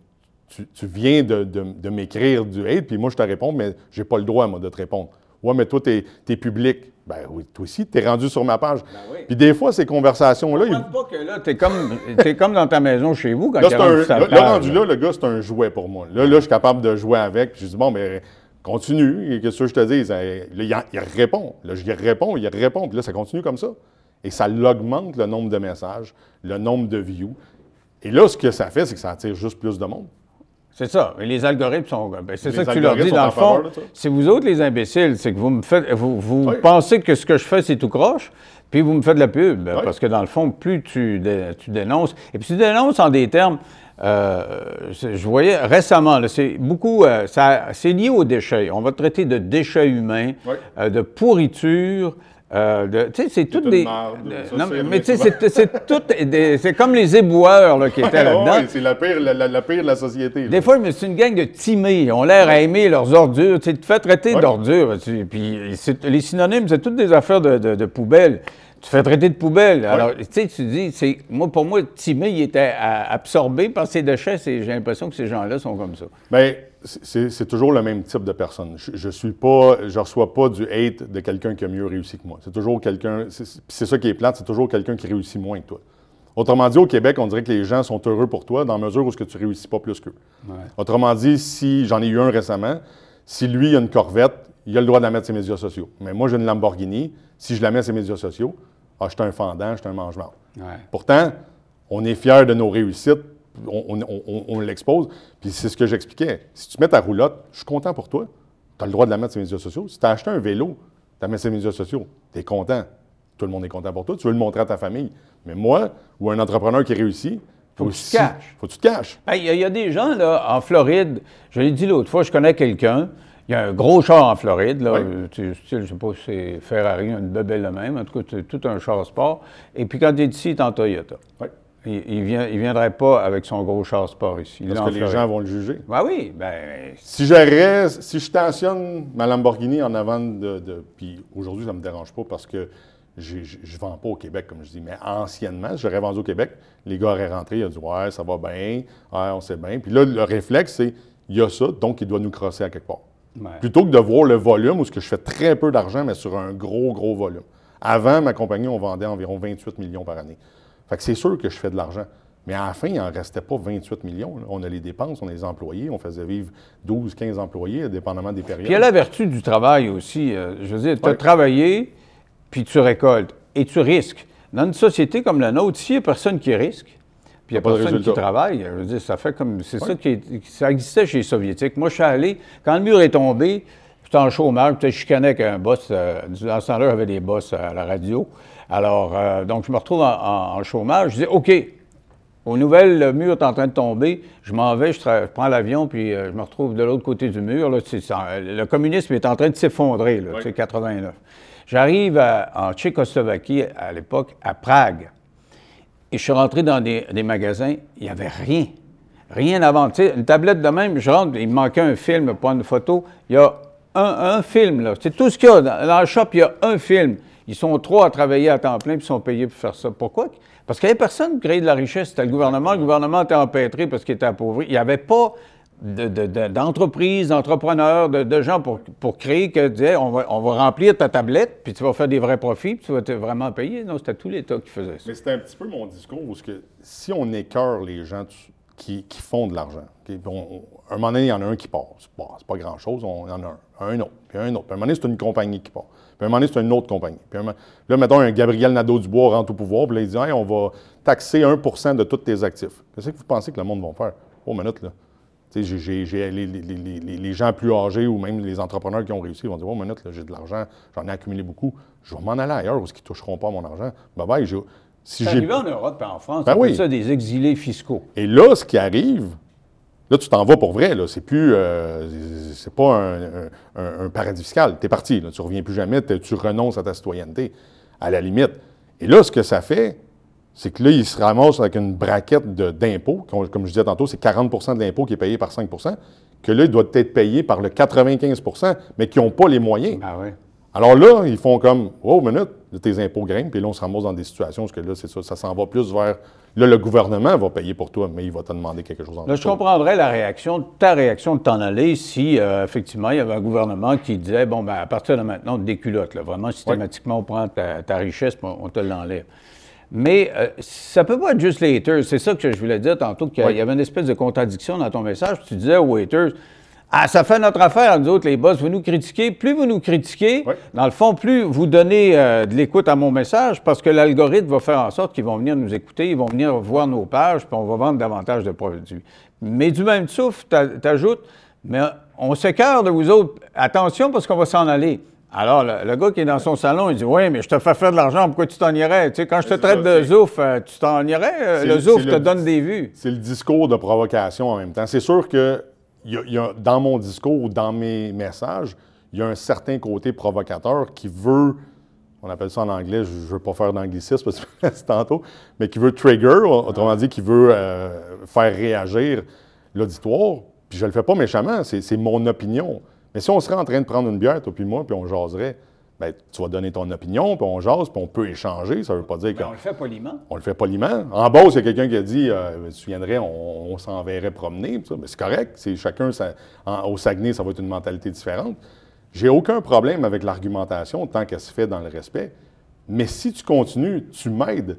tu, viens de m'écrire du hate, puis moi, je te réponds, mais je n'ai pas le droit, moi, de te répondre. Ouais, mais toi, tu es, public. Ben oui, toi aussi, tu es rendu sur ma page. oui. Puis des fois, ces conversations-là, Je pense pas que là, t'es comme, t'es comme dans ta maison chez vous quand Là, il un, ta là, là, rendu là, le gars, c'est un jouet pour moi. Là, là, je suis capable de jouer avec. Puis je dis, bon, mais continue. Qu'est-ce que je te dis? Là, il, il répond. Là, je lui réponds, il répond. Puis là, ça continue comme ça. Et ça l'augmente le nombre de messages, le nombre de views. Et là, ce que ça fait, c'est que ça attire juste plus de monde. C'est ça. Et les algorithmes sont. ben, c'est ça que tu leur dis, dans le fond. C'est vous autres, les imbéciles. C'est que vous me faites. Vous, vous Oui. pensez que ce que je fais, c'est tout croche, puis vous me faites de la pub. Oui. Parce que dans le fond, plus tu, dé- tu dénonces. Et puis tu dénonces en des termes. euh, je voyais récemment, c'est beaucoup. euh, c'est lié aux déchets. On va traiter de déchets humains, Oui. euh, de pourriture. Euh, tu sais, c'est toutes des. marde, de- ça, non, mais, tu sais, c'est toutes des- C'est comme les éboueurs là, qui étaient là-dedans. C'est la pire, la, la- la pire de la société. là. Des fois, c'est une gang de timés. Ils ont l'air à aimer leurs ordures. Tu te fais traiter Ouais. d'ordures. Puis les synonymes, c'est toutes des affaires de, de, de poubelle. Tu fais traiter de poubelle. Alors, tu sais, tu dis, c'est, moi, pour moi, timé, il était absorbé par ces déchets. C'est- J'ai l'impression que ces gens-là sont comme ça. Bien, c'est c'est toujours le même type de personne. Je, je suis pas, je reçois pas du hate de quelqu'un qui a mieux réussi que moi. C'est toujours quelqu'un, c'est puis c'est ça qui est plate, c'est toujours quelqu'un qui réussit moins que toi. Autrement dit, au Québec, on dirait que les gens sont heureux pour toi dans la mesure où ce que tu réussis pas plus qu'eux. Autrement dit, si j'en ai eu un récemment, si lui a une Corvette, il a le droit de la mettre sur ses médias sociaux. Mais moi, j'ai une Lamborghini, si je la mets sur ses médias sociaux, ah, je suis un fendant, je suis un mange-marde. Pourtant, on est fiers de nos réussites, on, on- on- on l'expose. Puis c'est ce que j'expliquais. Si tu mets ta roulotte, je suis content pour toi. Tu as le droit de la mettre sur les médias sociaux. Si tu as acheté un vélo, tu la mets sur les médias sociaux, tu es content. Tout le monde est content pour toi. Tu veux le montrer à ta famille. Mais moi, ou un entrepreneur qui réussit, Faut que tu te caches. Faut que tu te caches. Ben, Il y, y a des gens, là, en Floride, je l'ai dit l'autre fois, je connais quelqu'un, il y a un gros char en Floride, là, Oui. tu- style, je sais pas si c'est Ferrari, une bebelle de même, en tout cas, c'est tout un char sport. Et puis quand il est ici, il est en Toyota. Oui. Il, vient, il viendrait pas avec son gros char sport ici. Il Parce que les Floride. gens vont le juger. Ben oui, ben, Si j'aurais, si je stationne ma Lamborghini en avant de. de- puis aujourd'hui, ça ne me dérange pas parce que je ne vends pas au Québec, comme je dis. Mais anciennement, si j'aurais vendu au Québec, les gars auraient rentré, ils auraient dit Ouais, ça va bien, ouais, on sait bien. Puis là, le réflexe, c'est il y a ça, donc il doit nous crosser à quelque part. Ouais. Plutôt que de voir le volume, où ce que je fais très peu d'argent, mais sur un gros, gros volume. Avant, ma compagnie, on vendait environ 28 millions par année. Fait que c'est sûr que je fais de l'argent. Mais à la fin, il n'en restait pas 28 millions. là. On a les dépenses, on a les employés, on faisait vivre 12, 15 employés, dépendamment des périodes. Puis il y a la vertu du travail aussi. euh, je veux dire, tu as Ouais. travaillé, puis tu récoltes, et tu risques. Dans une société comme la nôtre, s'il n'y a personne qui risque, puis il n'y a Pas de personne qui résultat. travaille, je veux dire, ça fait comme. C'est ça qui est- ça existait chez les Soviétiques. Moi, je suis allé, quand le mur est tombé, j'étais en chômage, peut-être je chicanais avec un boss. euh, dans ce temps-là, j'avais des boss à la radio. Alors, euh, donc, je me retrouve en, en- en chômage. Je dis, OK, aux nouvelles, le mur est en train de tomber. Je m'en vais, je, prends l'avion, puis euh, je me retrouve de l'autre côté du mur. là. Le communisme est en train de s'effondrer, là, Oui. c'est 89. J'arrive en Tchécoslovaquie, à l'époque, à Prague. Et je suis rentré dans des, magasins, il n'y avait rien. Rien à vendre. Une tablette de même, je rentre, il me manquait un film, pas une photo. Il y a un, film, là. C'est tout ce qu'il y a. Dans, dans le shop, il y a un film. Ils sont trois à travailler à temps plein, puis ils sont payés pour faire ça. Pourquoi? Parce qu'il n'y avait personne qui créait de la richesse. C'était le gouvernement. Le gouvernement était empêtré parce qu'il était appauvri. Il n'y avait pas de- de- de- d'entreprises, d'entrepreneurs, de, gens pour, pour créer que on va, on va remplir ta tablette, puis tu vas faire des vrais profits, puis tu vas te vraiment payer. Non, c'était tout l'État qui faisait ça. Mais c'était un petit peu mon discours, parce que si on écœure les gens qui, qui font de l'argent, ok, puis on- on- un moment donné, il y en a un qui part. C'est pas, pas grand-chose, on y en a un, un autre, puis un autre. Puis un moment donné, c'est une compagnie qui part. Puis un moment donné, c'est une autre compagnie. Puis là, mettons, un Gabriel Nadeau-Dubois rentre au pouvoir, puis là, il dit on va taxer 1% de tous tes actifs. Qu'est-ce que vous pensez que le monde va faire? Oh, minute, là. J'ai- j'ai- les, les- les- les- les gens plus âgés ou même les entrepreneurs qui ont réussi vont dire Oh, minute, là, j'ai de l'argent, j'en ai accumulé beaucoup, je vais m'en aller ailleurs où ils ne toucheront pas mon argent. Bye bye, si C'est j'ai arrivé en Europe et en France. Ben on appelle oui. ça des exilés fiscaux. et là, ce qui arrive, là, tu t'en vas pour vrai. Là. C'est plus. euh, c'est pas un, un- un- un paradis fiscal. Tu es parti. Là. Tu reviens plus jamais. Tu renonces à ta citoyenneté, à la limite. Et là, ce que ça fait, c'est que là, il se ramasse avec une braquette d'impôts. Comme je disais tantôt, c'est 40% de l'impôt qui est payé par 5% que là, il doit être payé par le 95% mais qui n'ont pas les moyens. Ah. Alors là, ils font comme, oh, minute, tes impôts grimpent, puis là, on se ramasse dans des situations où que là, c'est ça, ça s'en va plus vers. Là, le gouvernement va payer pour toi, mais il va te demander quelque chose en Là, je comprendrais la réaction, ta réaction de t'en aller si, euh, effectivement, il y avait un gouvernement qui disait, bon, ben, à partir de maintenant, on te déculotte. Là. Vraiment, systématiquement, on prend ta, ta richesse on te l'enlève. Mais euh, ça peut pas être juste les haters. C'est ça que je voulais dire tantôt, qu'il y Oui. avait une espèce de contradiction dans ton message. Tu disais aux haters, ah, ça fait notre affaire, nous autres, les boss, vous nous critiquez. Plus vous nous critiquez, Oui. dans le fond, plus vous donnez euh, de l'écoute à mon message, parce que l'algorithme va faire en sorte qu'ils vont venir nous écouter, ils vont venir voir nos pages, puis on va vendre davantage de produits. Mais du même souffle, tu ajoutes, mais on s'écœure de vous autres. Attention, parce qu'on va s'en aller. Alors, le, le gars qui est dans son salon, il dit Oui, mais je te fais faire de l'argent, pourquoi tu t'en irais? Tu sais, quand je te traite ça, de zouf, euh, tu t'en irais? Euh, Le zouf te le- donne des vues. C'est le discours de provocation en même temps. C'est sûr que il y a- il y a- dans mon discours ou dans mes messages, il y a un certain côté provocateur qui veut, on appelle ça en anglais, je ne veux pas faire d'anglicisme parce que c'est tantôt, mais qui veut trigger, autrement dit, qui veut euh, faire réagir l'auditoire. Puis je le fais pas méchamment, c'est mon opinion. Mais si on serait en train de prendre une bière, toi puis moi, puis on jaserait, ben, tu vas donner ton opinion, puis on jase, puis on peut échanger. Ça veut pas dire que... Ben, le fait poliment. On le fait poliment. En bas, il y a quelqu'un qui a dit euh, Tu te souviendrais, on, on s'enverrait promener. ça. Mais c'est correct. C'est chacun, ça- en- au Saguenay, ça va être une mentalité différente. J'ai aucun problème avec l'argumentation tant qu'elle se fait dans le respect. Mais si tu continues, tu m'aides.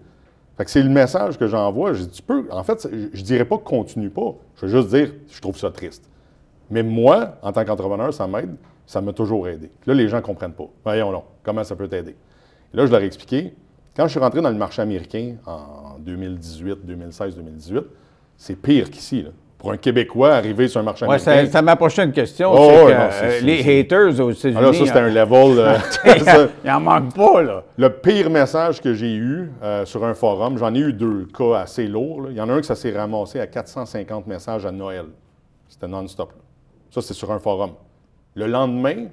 Fait que c'est le message que j'envoie. Je dis, tu peux. En fait, je, je dirais pas que continue pas. Je veux juste dire, je trouve ça triste. Mais moi, en tant qu'entrepreneur, ça m'aide. Ça m'a toujours aidé. Là, les gens ne comprennent pas. Voyons donc, comment ça peut t'aider? Là, je leur ai expliqué. Quand je suis rentré dans le marché américain en 2018, 2016, 2018, c'est pire qu'ici. Pour un Québécois arriver sur un marché américain. c'est ma prochaine question. Oh, ouais, que, non, euh, les haters aux États-Unis. Là, ça, c'était un euh, level. euh, ça- Il en manque pas, là. le pire message que j'ai eu euh, sur un forum, j'en ai eu deux cas assez lourds. là. Il y en a un que ça s'est ramassé à 450 messages à Noël. C'était non-stop. Ça, c'est sur un forum. Le lendemain,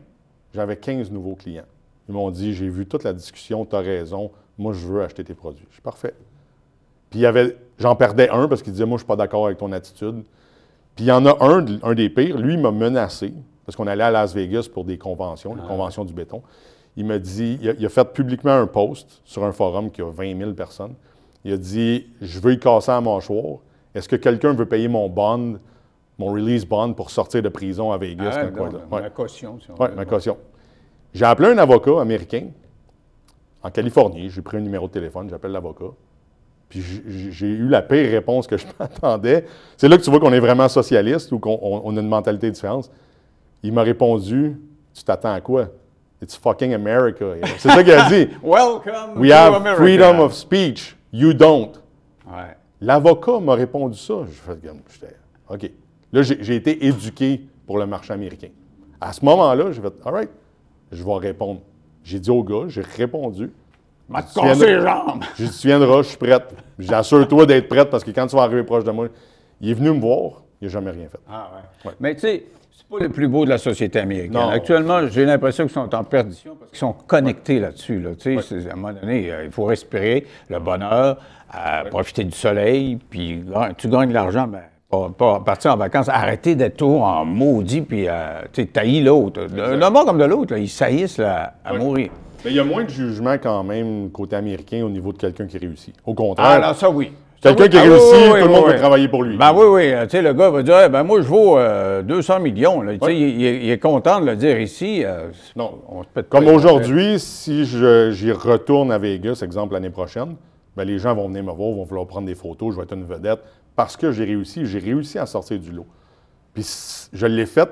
j'avais 15 nouveaux clients. Ils m'ont dit J'ai vu toute la discussion, tu as raison, moi, je veux acheter tes produits. Je suis parfait. Puis il y avait, j'en perdais un parce qu'il disait Moi, je suis pas d'accord avec ton attitude. Puis il y en a un, un des pires, lui, il m'a menacé, parce qu'on allait à Las Vegas pour des conventions, les conventions du béton. Il m'a dit, il a, il a fait publiquement un post sur un forum qui a 20 000 personnes. Il a dit Je veux y casser à mon mâchoire. Est-ce que quelqu'un veut payer mon bond, mon release bond pour sortir de prison à Vegas? Ah? Ouais. La caution, si Oui, ma caution. J'ai appelé un avocat américain en Californie. J'ai pris un numéro de téléphone, j'appelle l'avocat. Puis j'ai- eu la pire réponse que je m'attendais. C'est là que tu vois qu'on est vraiment socialiste ou qu'on on- on a une mentalité différente. Il m'a répondu Tu t'attends à quoi? It's fucking America. C'est ça qu'il a dit. Welcome We to have America. freedom of speech. You don't. Ouais. L'avocat m'a répondu ça. Je fais OK. Là, j'ai été éduqué pour le marché américain. À ce moment-là, j'ai fait, all right, je vais répondre. J'ai dit au gars, j'ai répondu. M'a cassé de- les jambes. J'ai dit, tu viendras, je suis prête. J'assure-toi d'être prête parce que quand tu vas arriver proche de moi, il est venu me voir, il n'a jamais rien fait. Ah ouais. Mais tu sais, c'est pas le plus beau de la société américaine. Non. Actuellement, j'ai l'impression qu'ils sont en perdition parce qu'ils sont connectés là-dessus. Là. Tu sais, c'est- À un moment donné, euh, il faut respirer le bonheur, euh, profiter du soleil, puis tu gagnes de l'argent, mais pas, pas partir en vacances, arrêter d'être tout en maudit, puis euh, tu sais, l'autre. D'un bord comme de l'autre, ils saillissent là, à mourir. Mais il y a moins de jugement quand même côté américain au niveau de quelqu'un qui réussit. Au Ah, contraire, non, ça oui. quelqu'un qui Ah, oui, réussit, oui, tout le monde oui. travailler pour lui. Ben oui, oui. Tu sais, le gars va dire, Eh ben moi, je vaux euh, 200 millions. Là. Tu sais, Oui. il, il est- content de le dire ici. euh, Non. on se pète pas Comme aujourd'hui, si je- j'y retourne à Vegas, exemple l'année prochaine, ben les gens vont venir me voir, vont vouloir prendre des photos, je vais être une vedette parce que j'ai réussi, j'ai réussi à sortir du lot. Puis je l'ai fait.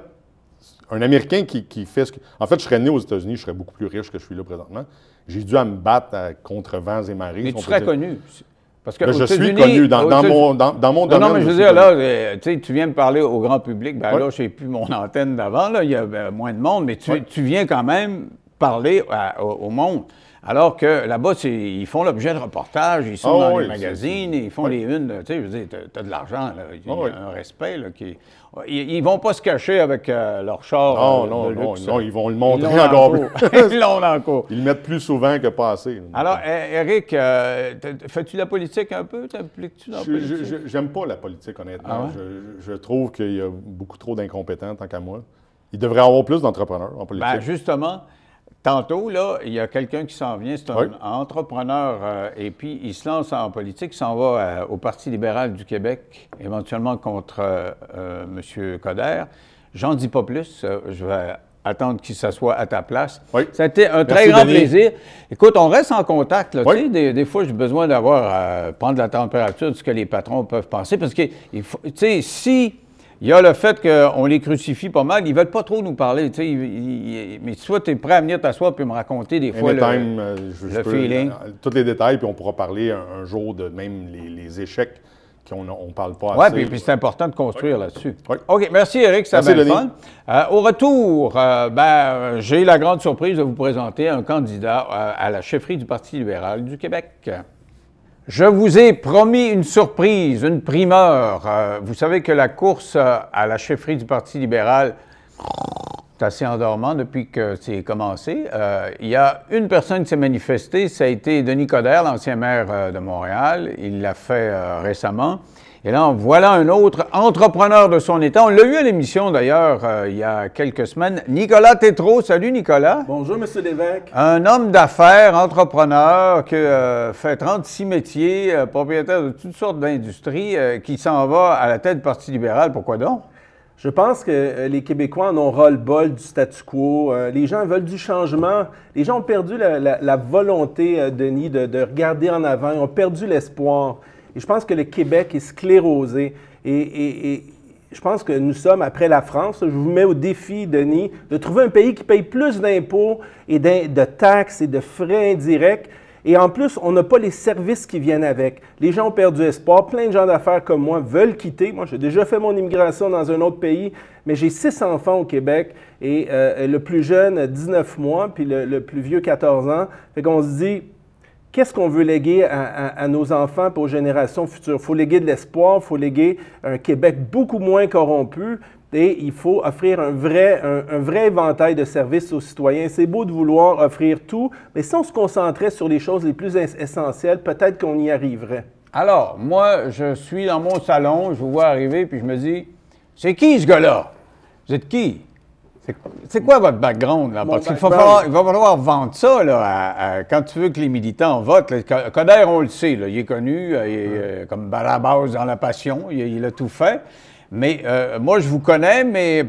Un Américain qui, qui fait ce que. En fait, je serais né aux États-Unis, je serais beaucoup plus riche que je suis là présentement. J'ai dû à me battre à- contre vents et marées. Mais si tu serais dire. connu. Parce que Ben, je suis connu dans, mon, dans, dans mon Non, domaine. non, mais je veux dire, là, euh, tu sais, viens me parler au grand public. Ben Ouais. là, je n'ai plus mon antenne d'avant, là, il y a euh, moins de monde, mais tu, Ouais. tu viens quand même parler à- au, au monde. Alors que là-bas, ils font l'objet de reportages, ils sont Ah dans oui, les magazines, ils font oui. les unes. Tu sais, je veux dire, t'as- t'as de l'argent. Il y a Ah oui. un respect, là, qui... Ils, ils vont pas se cacher avec euh, leur char Non, euh, non, de non, luxe. non, ils vont le Ils montrer l'ont encore plus. Ils l'ont cours. Ils le mettent plus souvent que pas assez. Alors, Eric, euh, fais-tu la politique un peu? T'impliques-tu dans la politique? J'aime pas la politique, honnêtement. Ah ouais? je, je trouve qu'il y a beaucoup trop d'incompétents, tant qu'à moi. Il devrait y avoir plus d'entrepreneurs en politique. Ben, justement, tantôt, là, il y a quelqu'un qui s'en vient, c'est un Oui. entrepreneur, euh, et puis il se lance en politique, il s'en va euh, au Parti libéral du Québec, éventuellement contre euh, M. Coder. J'en dis pas plus, je vais attendre qu'il s'assoie à ta place. Oui. Ça a été un très grand Denis. plaisir. Écoute, on reste en contact. Là, Oui. des, des fois, j'ai besoin d'avoir, prendre la température de ce que les patrons peuvent penser, parce que, tu sais, si... Il y a le fait qu'on les crucifie pas mal. Ils veulent pas trop nous parler. ils- ils- mais soit tu es prêt à venir t'asseoir puis me raconter des fois le, euh, je, le feeling. euh, tous les détails, puis on pourra parler un, un jour de même les, les échecs qu'on ne parle pas Oui, assez. puis, puis c'est important de construire là-dessus. Oui. OK, merci Eric, ça Denis. fun. Euh, au retour, euh, ben, j'ai la grande surprise de vous présenter un candidat à la chefferie du Parti libéral du Québec. Je vous ai promis une surprise, une primeur. Euh, vous savez que la course à la chefferie du Parti libéral est assez endormant depuis que c'est commencé. Euh, il y a une personne qui s'est manifestée, ça a été Denis Coderre, l'ancien maire euh, de Montréal. Il l'a fait récemment. Et là, voilà un autre entrepreneur de son État. On l'a eu à l'émission d'ailleurs euh, il y a quelques semaines. Nicolas Tétrault. Salut Nicolas. Bonjour, Monsieur Lévesque. Un homme d'affaires, entrepreneur, qui euh, fait 36 métiers, euh, propriétaire de toutes sortes d'industries, qui s'en va à la tête du Parti libéral. Pourquoi donc? Je pense que les Québécois en ont ras-le-bol du statu quo. Les gens veulent du changement. Les gens ont perdu la, la- la volonté, Denis, de, de regarder en avant. Ils ont perdu l'espoir. Et je pense que le Québec est sclérosé. Et, je pense que nous sommes, après la France, je vous mets au défi, Denis, de trouver un pays qui paye plus d'impôts et de taxes et de frais indirects. Et en plus, on n'a pas les services qui viennent avec. Les gens ont perdu espoir. Plein de gens d'affaires comme moi veulent quitter. Moi, j'ai déjà fait mon immigration dans un autre pays, mais j'ai six enfants au Québec et euh, le plus jeune, 19 mois, puis le, le plus vieux, 14 ans. Fait qu'on se dit, qu'est-ce qu'on veut léguer à, nos enfants et aux générations futures? Il faut léguer de l'espoir, il faut léguer un Québec beaucoup moins corrompu et il faut offrir un vrai, éventail de services aux citoyens. C'est beau de vouloir offrir tout, mais si on se concentrait sur les choses les plus es- essentielles, peut-être qu'on y arriverait. Alors, moi, je suis dans mon salon, je vous vois arriver, puis je me dis, c'est qui ce gars-là? Vous êtes qui? C'est- quoi? Votre background? Là? Mon Parce qu'il va falloir, il va falloir vendre ça là, à- à- quand tu veux que les militants votent. là. Coder, on le sait, là, il est connu, euh, il est euh, comme Barabas dans la passion, il, il a tout fait. Mais euh, moi, je vous connais, mais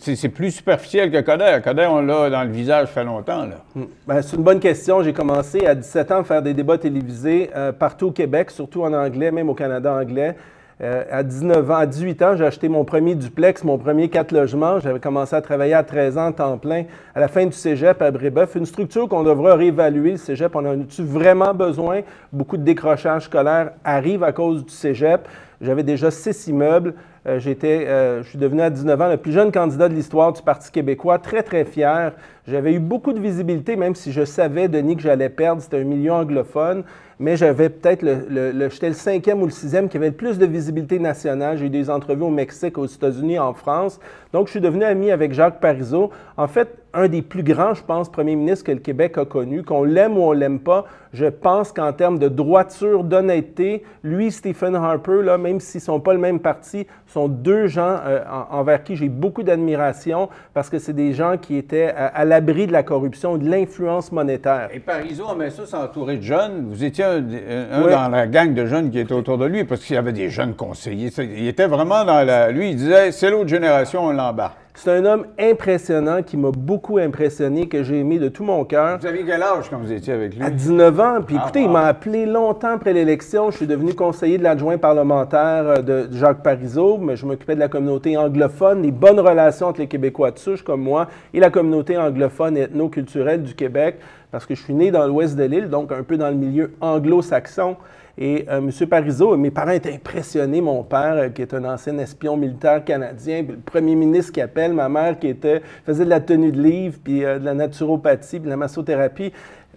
c'est plus superficiel que Coder. Coder, on l'a dans le visage fait longtemps. Là. Ben, c'est une bonne question. J'ai commencé à 17 ans à faire des débats télévisés euh, partout au Québec, surtout en anglais, même au Canada anglais. Euh, à 19 ans, à 18 ans, j'ai acheté mon premier duplex, mon premier quatre logements. J'avais commencé à travailler à 13 ans, temps plein, à la fin du cégep à Brébeuf. Une structure qu'on devrait réévaluer, le cégep. On en a-tu vraiment besoin? Beaucoup de décrochage scolaire arrive à cause du cégep. J'avais déjà six immeubles. Euh, j'étais, euh, je suis devenu à 19 ans le plus jeune candidat de l'histoire du Parti québécois, très, très fier. J'avais eu beaucoup de visibilité, même si je savais, Denis, que j'allais perdre. C'était un milieu anglophone, mais j'avais peut-être le, j'étais le cinquième ou le sixième qui avait le plus de visibilité nationale. J'ai eu des entrevues au Mexique, aux États-Unis, en France. Donc, je suis devenu ami avec Jacques Parizeau. En fait, un des plus grands, je pense, premiers ministres que le Québec a connu. Qu'on l'aime ou on l'aime pas, je pense qu'en termes de droiture, d'honnêteté, lui, Stephen Harper, là, même s'ils sont pas le même parti, sont deux gens euh, en- envers qui j'ai beaucoup d'admiration parce que c'est des gens qui étaient à, l'abri de la corruption, de l'influence monétaire. Et Parizeau, on met ça s'entourer de jeunes. Vous étiez un, un Oui. dans la gang de jeunes qui était autour de lui parce qu'il y avait des jeunes conseillers. Il était vraiment dans la. Lui, il disait c'est l'autre génération, on l'embarque. C'est un homme impressionnant qui m'a beaucoup impressionné, que j'ai aimé de tout mon cœur. Vous aviez quel âge quand vous étiez avec lui? À 19 ans, puis Ah, écoutez, il m'a appelé longtemps après l'élection. Je suis devenu conseiller de l'adjoint parlementaire euh, de Jacques Parizeau, mais je m'occupais de la communauté anglophone, les bonnes relations entre les Québécois de souche comme moi et la communauté anglophone et ethno-culturelle du Québec, parce que je suis né dans l'ouest de l'île, donc un peu dans le milieu anglo-saxon. Et euh, M. Parizeau, mes parents étaient impressionnés. Mon père, euh, qui est un ancien espion militaire canadien, le premier ministre qui appelle, ma mère qui était, faisait de la tenue de livre, puis euh, de la naturopathie, puis de la massothérapie.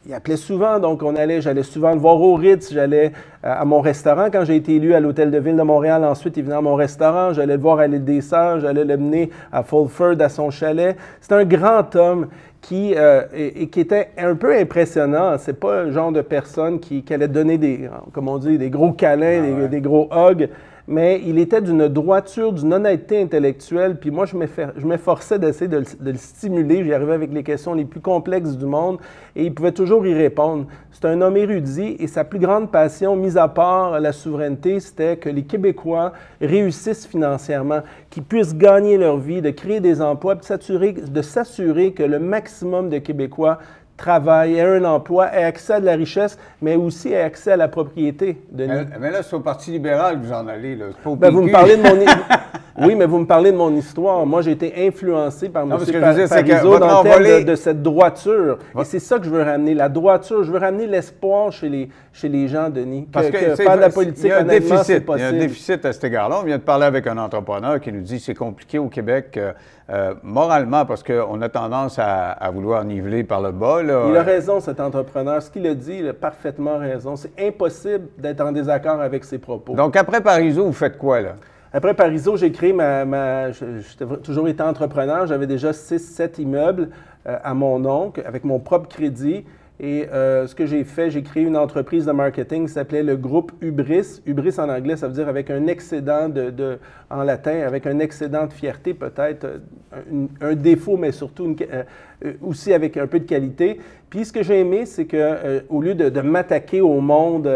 il appelait souvent, donc on allait, j'allais souvent le voir au Ritz, j'allais à mon restaurant quand j'ai été élu à l'Hôtel de Ville de Montréal. Ensuite, il venait à mon restaurant, j'allais le voir à l'île des Sœurs, j'allais le mener à Fulford, à son chalet. C'est un grand homme qui, et, qui était un peu impressionnant. C'est pas le genre de personne qui, allait donner des, comme on dit, des gros câlins, ah des, des, gros hugs mais il était d'une droiture, d'une honnêteté intellectuelle. Puis moi, je m'efforçais d'essayer de, le stimuler. J'y arrivais avec les questions les plus complexes du monde et il pouvait toujours y répondre. C'est un homme érudit et sa plus grande passion, mis à part la souveraineté, c'était que les Québécois réussissent financièrement, qu'ils puissent gagner leur vie, de créer des emplois, de s'assurer que le maximum de Québécois travail, un emploi, accès à de la richesse, mais aussi accès à la propriété. Mais, là, c'est au Parti libéral que vous en allez. Là. Pas ben, vous me parlez de mon... oui, mais vous me parlez de mon histoire. Moi, j'ai été influencé par M. Parizeau dans le thème de, cette droiture. Et c'est ça que je veux ramener, la droiture. Je veux ramener l'espoir chez les, chez les gens, Denis. Parce que, faire de la politique, il y a un déficit, Il y a un déficit à cet égard-là. On vient de parler avec un entrepreneur qui nous dit que c'est compliqué au Québec. Euh, euh, moralement, parce qu'on a tendance à, vouloir niveler par le bas. Il a raison, cet entrepreneur. Ce qu'il a dit, il a parfaitement raison. C'est impossible d'être en désaccord avec ses propos. Donc, après Parizeau, vous faites quoi, là? Après Parizeau, j'ai créé ma. ma j'ai toujours été entrepreneur. J'avais déjà 6-7 immeubles euh, à mon oncle avec mon propre crédit. Et euh, ce que j'ai fait, j'ai créé une entreprise de marketing qui s'appelait le groupe Ubris. Ubris en anglais, ça veut dire avec un excédent de, en latin, avec un excédent de fierté peut-être, euh, un, défaut, mais surtout euh, aussi avec un peu de qualité. Puis ce que j'ai aimé, c'est que au lieu de, m'attaquer au monde,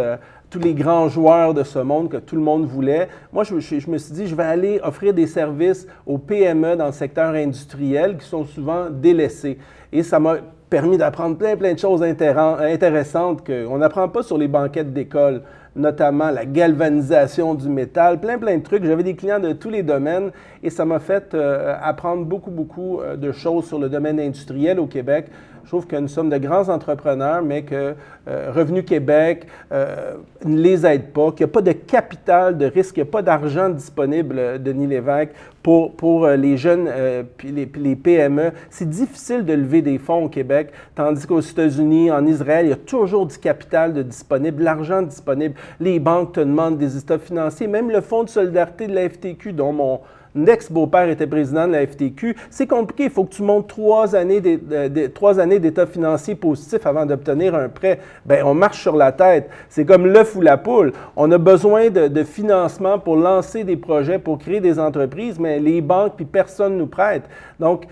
tous les grands joueurs de ce monde que tout le monde voulait, moi je, je, me suis dit, je vais aller offrir des services aux PME dans le secteur industriel qui sont souvent délaissés. Et ça m'a permis d'apprendre plein, plein de choses intéressantes qu'on n'apprend pas sur les banquettes d'école, notamment la galvanisation du métal, plein, plein de trucs. J'avais des clients de tous les domaines et ça m'a fait euh, apprendre beaucoup, beaucoup euh, de choses sur le domaine industriel au Québec. Je trouve que nous sommes de grands entrepreneurs, mais que euh, Revenu Québec euh, ne les aide pas, qu'il n'y a pas de capital de risque, qu'il n'y a pas d'argent disponible, euh, Denis Lévesque, pour, pour les jeunes les, les, PME. C'est difficile de lever des fonds au Québec, tandis qu'aux États-Unis, en Israël, il y a toujours du capital de disponible, l'argent disponible. Les banques te demandent des états financiers, même le Fonds de solidarité de la FTQ, dont mon L'ex-beau-père était président de la FTQ. C'est compliqué. Il faut que tu montes trois années d'état financier positif avant d'obtenir un prêt. Bien, on marche sur la tête. C'est comme l'œuf ou la poule. On a besoin de, financement pour lancer des projets, pour créer des entreprises, mais les banques, puis personne ne nous prête. Donc,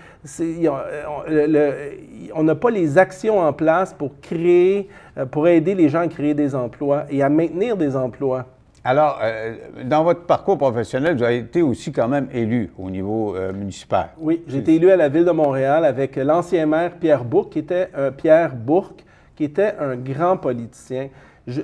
on n'a pas les actions en place pour créer, euh, pour aider les gens à créer des emplois et à maintenir des emplois. Alors, euh, dans votre parcours professionnel, vous avez été aussi quand même élu au niveau euh, municipal. Oui, j'ai été élu à la ville de Montréal avec l'ancien maire Pierre Bourque, qui était euh, Pierre Bourque, qui était un grand politicien.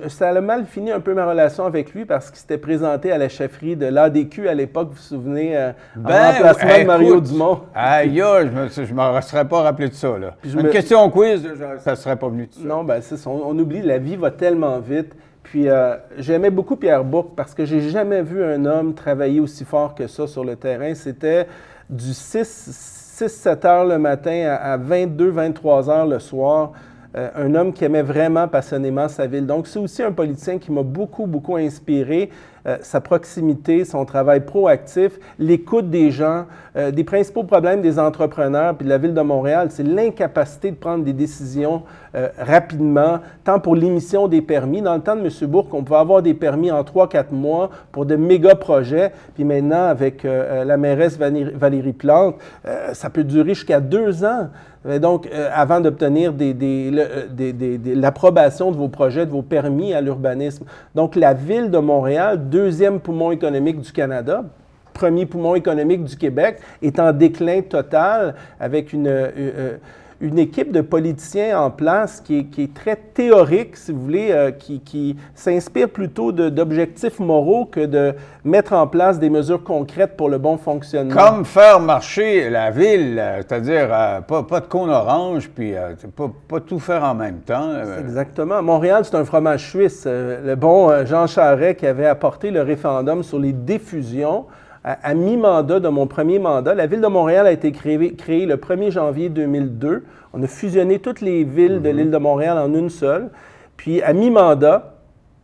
ça a mal fini un peu ma relation avec lui parce qu'il s'était présenté à la chefferie de l'ADQ à l'époque, vous vous souvenez, en ben, remplacement de Mario Dumont. Aïe, je ne me serais pas rappelé de ça. Là. Une question quiz, ça ne serait pas venu de ça. Non, ben c'est on, on oublie, la vie va tellement vite. Puis euh, j'aimais beaucoup Pierre Bourque parce que j'ai jamais vu un homme travailler aussi fort que ça sur le terrain. C'était du 6-7 heures le matin à, 22-23 heures le soir. Euh, un homme qui aimait vraiment passionnément sa ville. Donc, c'est aussi un politicien qui m'a beaucoup, beaucoup inspiré. Euh, sa proximité, son travail proactif, l'écoute des gens. Des principaux problèmes des entrepreneurs puis de la ville de Montréal, c'est l'incapacité de prendre des décisions euh, rapidement, tant pour l'émission des permis. Dans le temps de M. Bourque, on pouvait avoir des permis en 3-4 mois pour de méga projets. Puis maintenant, avec la mairesse Valérie Plante, ça peut durer jusqu'à deux ans. Donc, avant d'obtenir l'approbation de vos projets, de vos permis à l'urbanisme. Donc, la ville de Montréal deuxième poumon économique du Canada, premier poumon économique du Québec, est en déclin total avec une, euh, euh, une équipe de politiciens en place qui est, très théorique, si vous voulez, euh, qui, s'inspire plutôt d'objectifs moraux que de mettre en place des mesures concrètes pour le bon fonctionnement. Comme faire marcher la ville, euh, c'est-à-dire euh, pas, pas, de cône orange, puis pas, pas, tout faire en même temps. Exactement. Montréal, c'est un fromage suisse. le bon Jean Charest qui avait apporté le référendum sur les diffusions à, mi-mandat de mon premier mandat. La ville de Montréal a été créée, créée, le 1er janvier 2002. On a fusionné toutes les villes de l'île de Montréal en une seule. Puis à mi-mandat,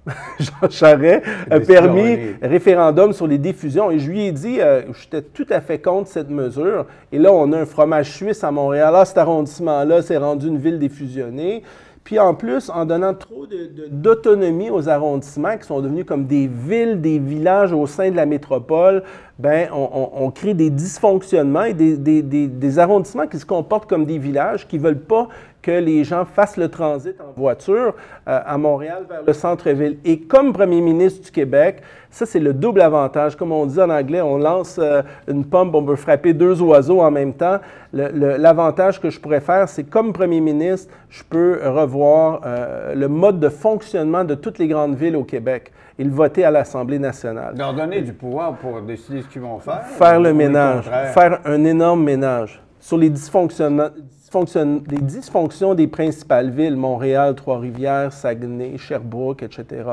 Jean Charest a permis référendum sur les diffusions et je lui ai dit, euh, j'étais tout à fait contre cette mesure. Et là, on a un fromage suisse à Montréal. Là, cet arrondissement-là s'est rendu une ville défusionnée. Puis en plus, en donnant trop d'autonomie aux arrondissements qui sont devenus comme des villes, des villages au sein de la métropole, ben on, crée des dysfonctionnements et des, des, arrondissements qui se comportent comme des villages, qui ne veulent pas que les gens fassent le transit en voiture euh, à Montréal vers le centre-ville. Et comme premier ministre du Québec, ça c'est le double avantage. Comme on dit en anglais, on lance euh, une pomme, on peut frapper deux oiseaux en même temps. L'avantage que je pourrais faire, c'est comme premier ministre, je peux revoir euh, le mode de fonctionnement de toutes les grandes villes au Québec et le voter à l'Assemblée nationale. Leur donner du pouvoir pour décider ce qu'ils vont faire. Faire le ménage, faire un énorme ménage sur les dysfonctionnements les dysfonctions des principales villes, Montréal, Trois-Rivières, Saguenay, Sherbrooke, etc.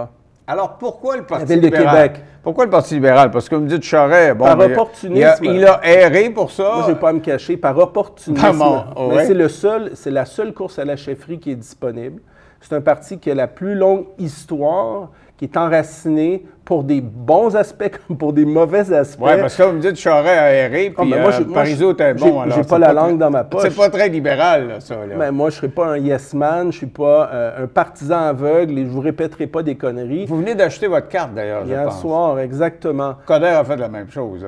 Alors, pourquoi le Parti libéral? de Québec. Pourquoi le Parti libéral? Parce que, comme dit Charest, bon, par opportunisme. Il a, erré pour ça. Moi, je ne vais pas me cacher. Par opportunisme. Mais c'est le seul, c'est la seule course à la chefferie qui est disponible. C'est un parti qui a la plus longue histoire, qui est enraciné pour des bons aspects comme pour des mauvais aspects. Oui, parce que vous me dites Charest a erré, ah, puis moi, euh, Parizeau était bon. J'ai pas la langue dans ma poche. C'est pas très libéral, ça. Là. Mais moi, je ne serais pas un yes man, je suis pas euh, un partisan aveugle et je vous répéterai pas des conneries. Vous venez d'acheter votre carte, d'ailleurs, je Hier soir, exactement. Coder a fait la même chose.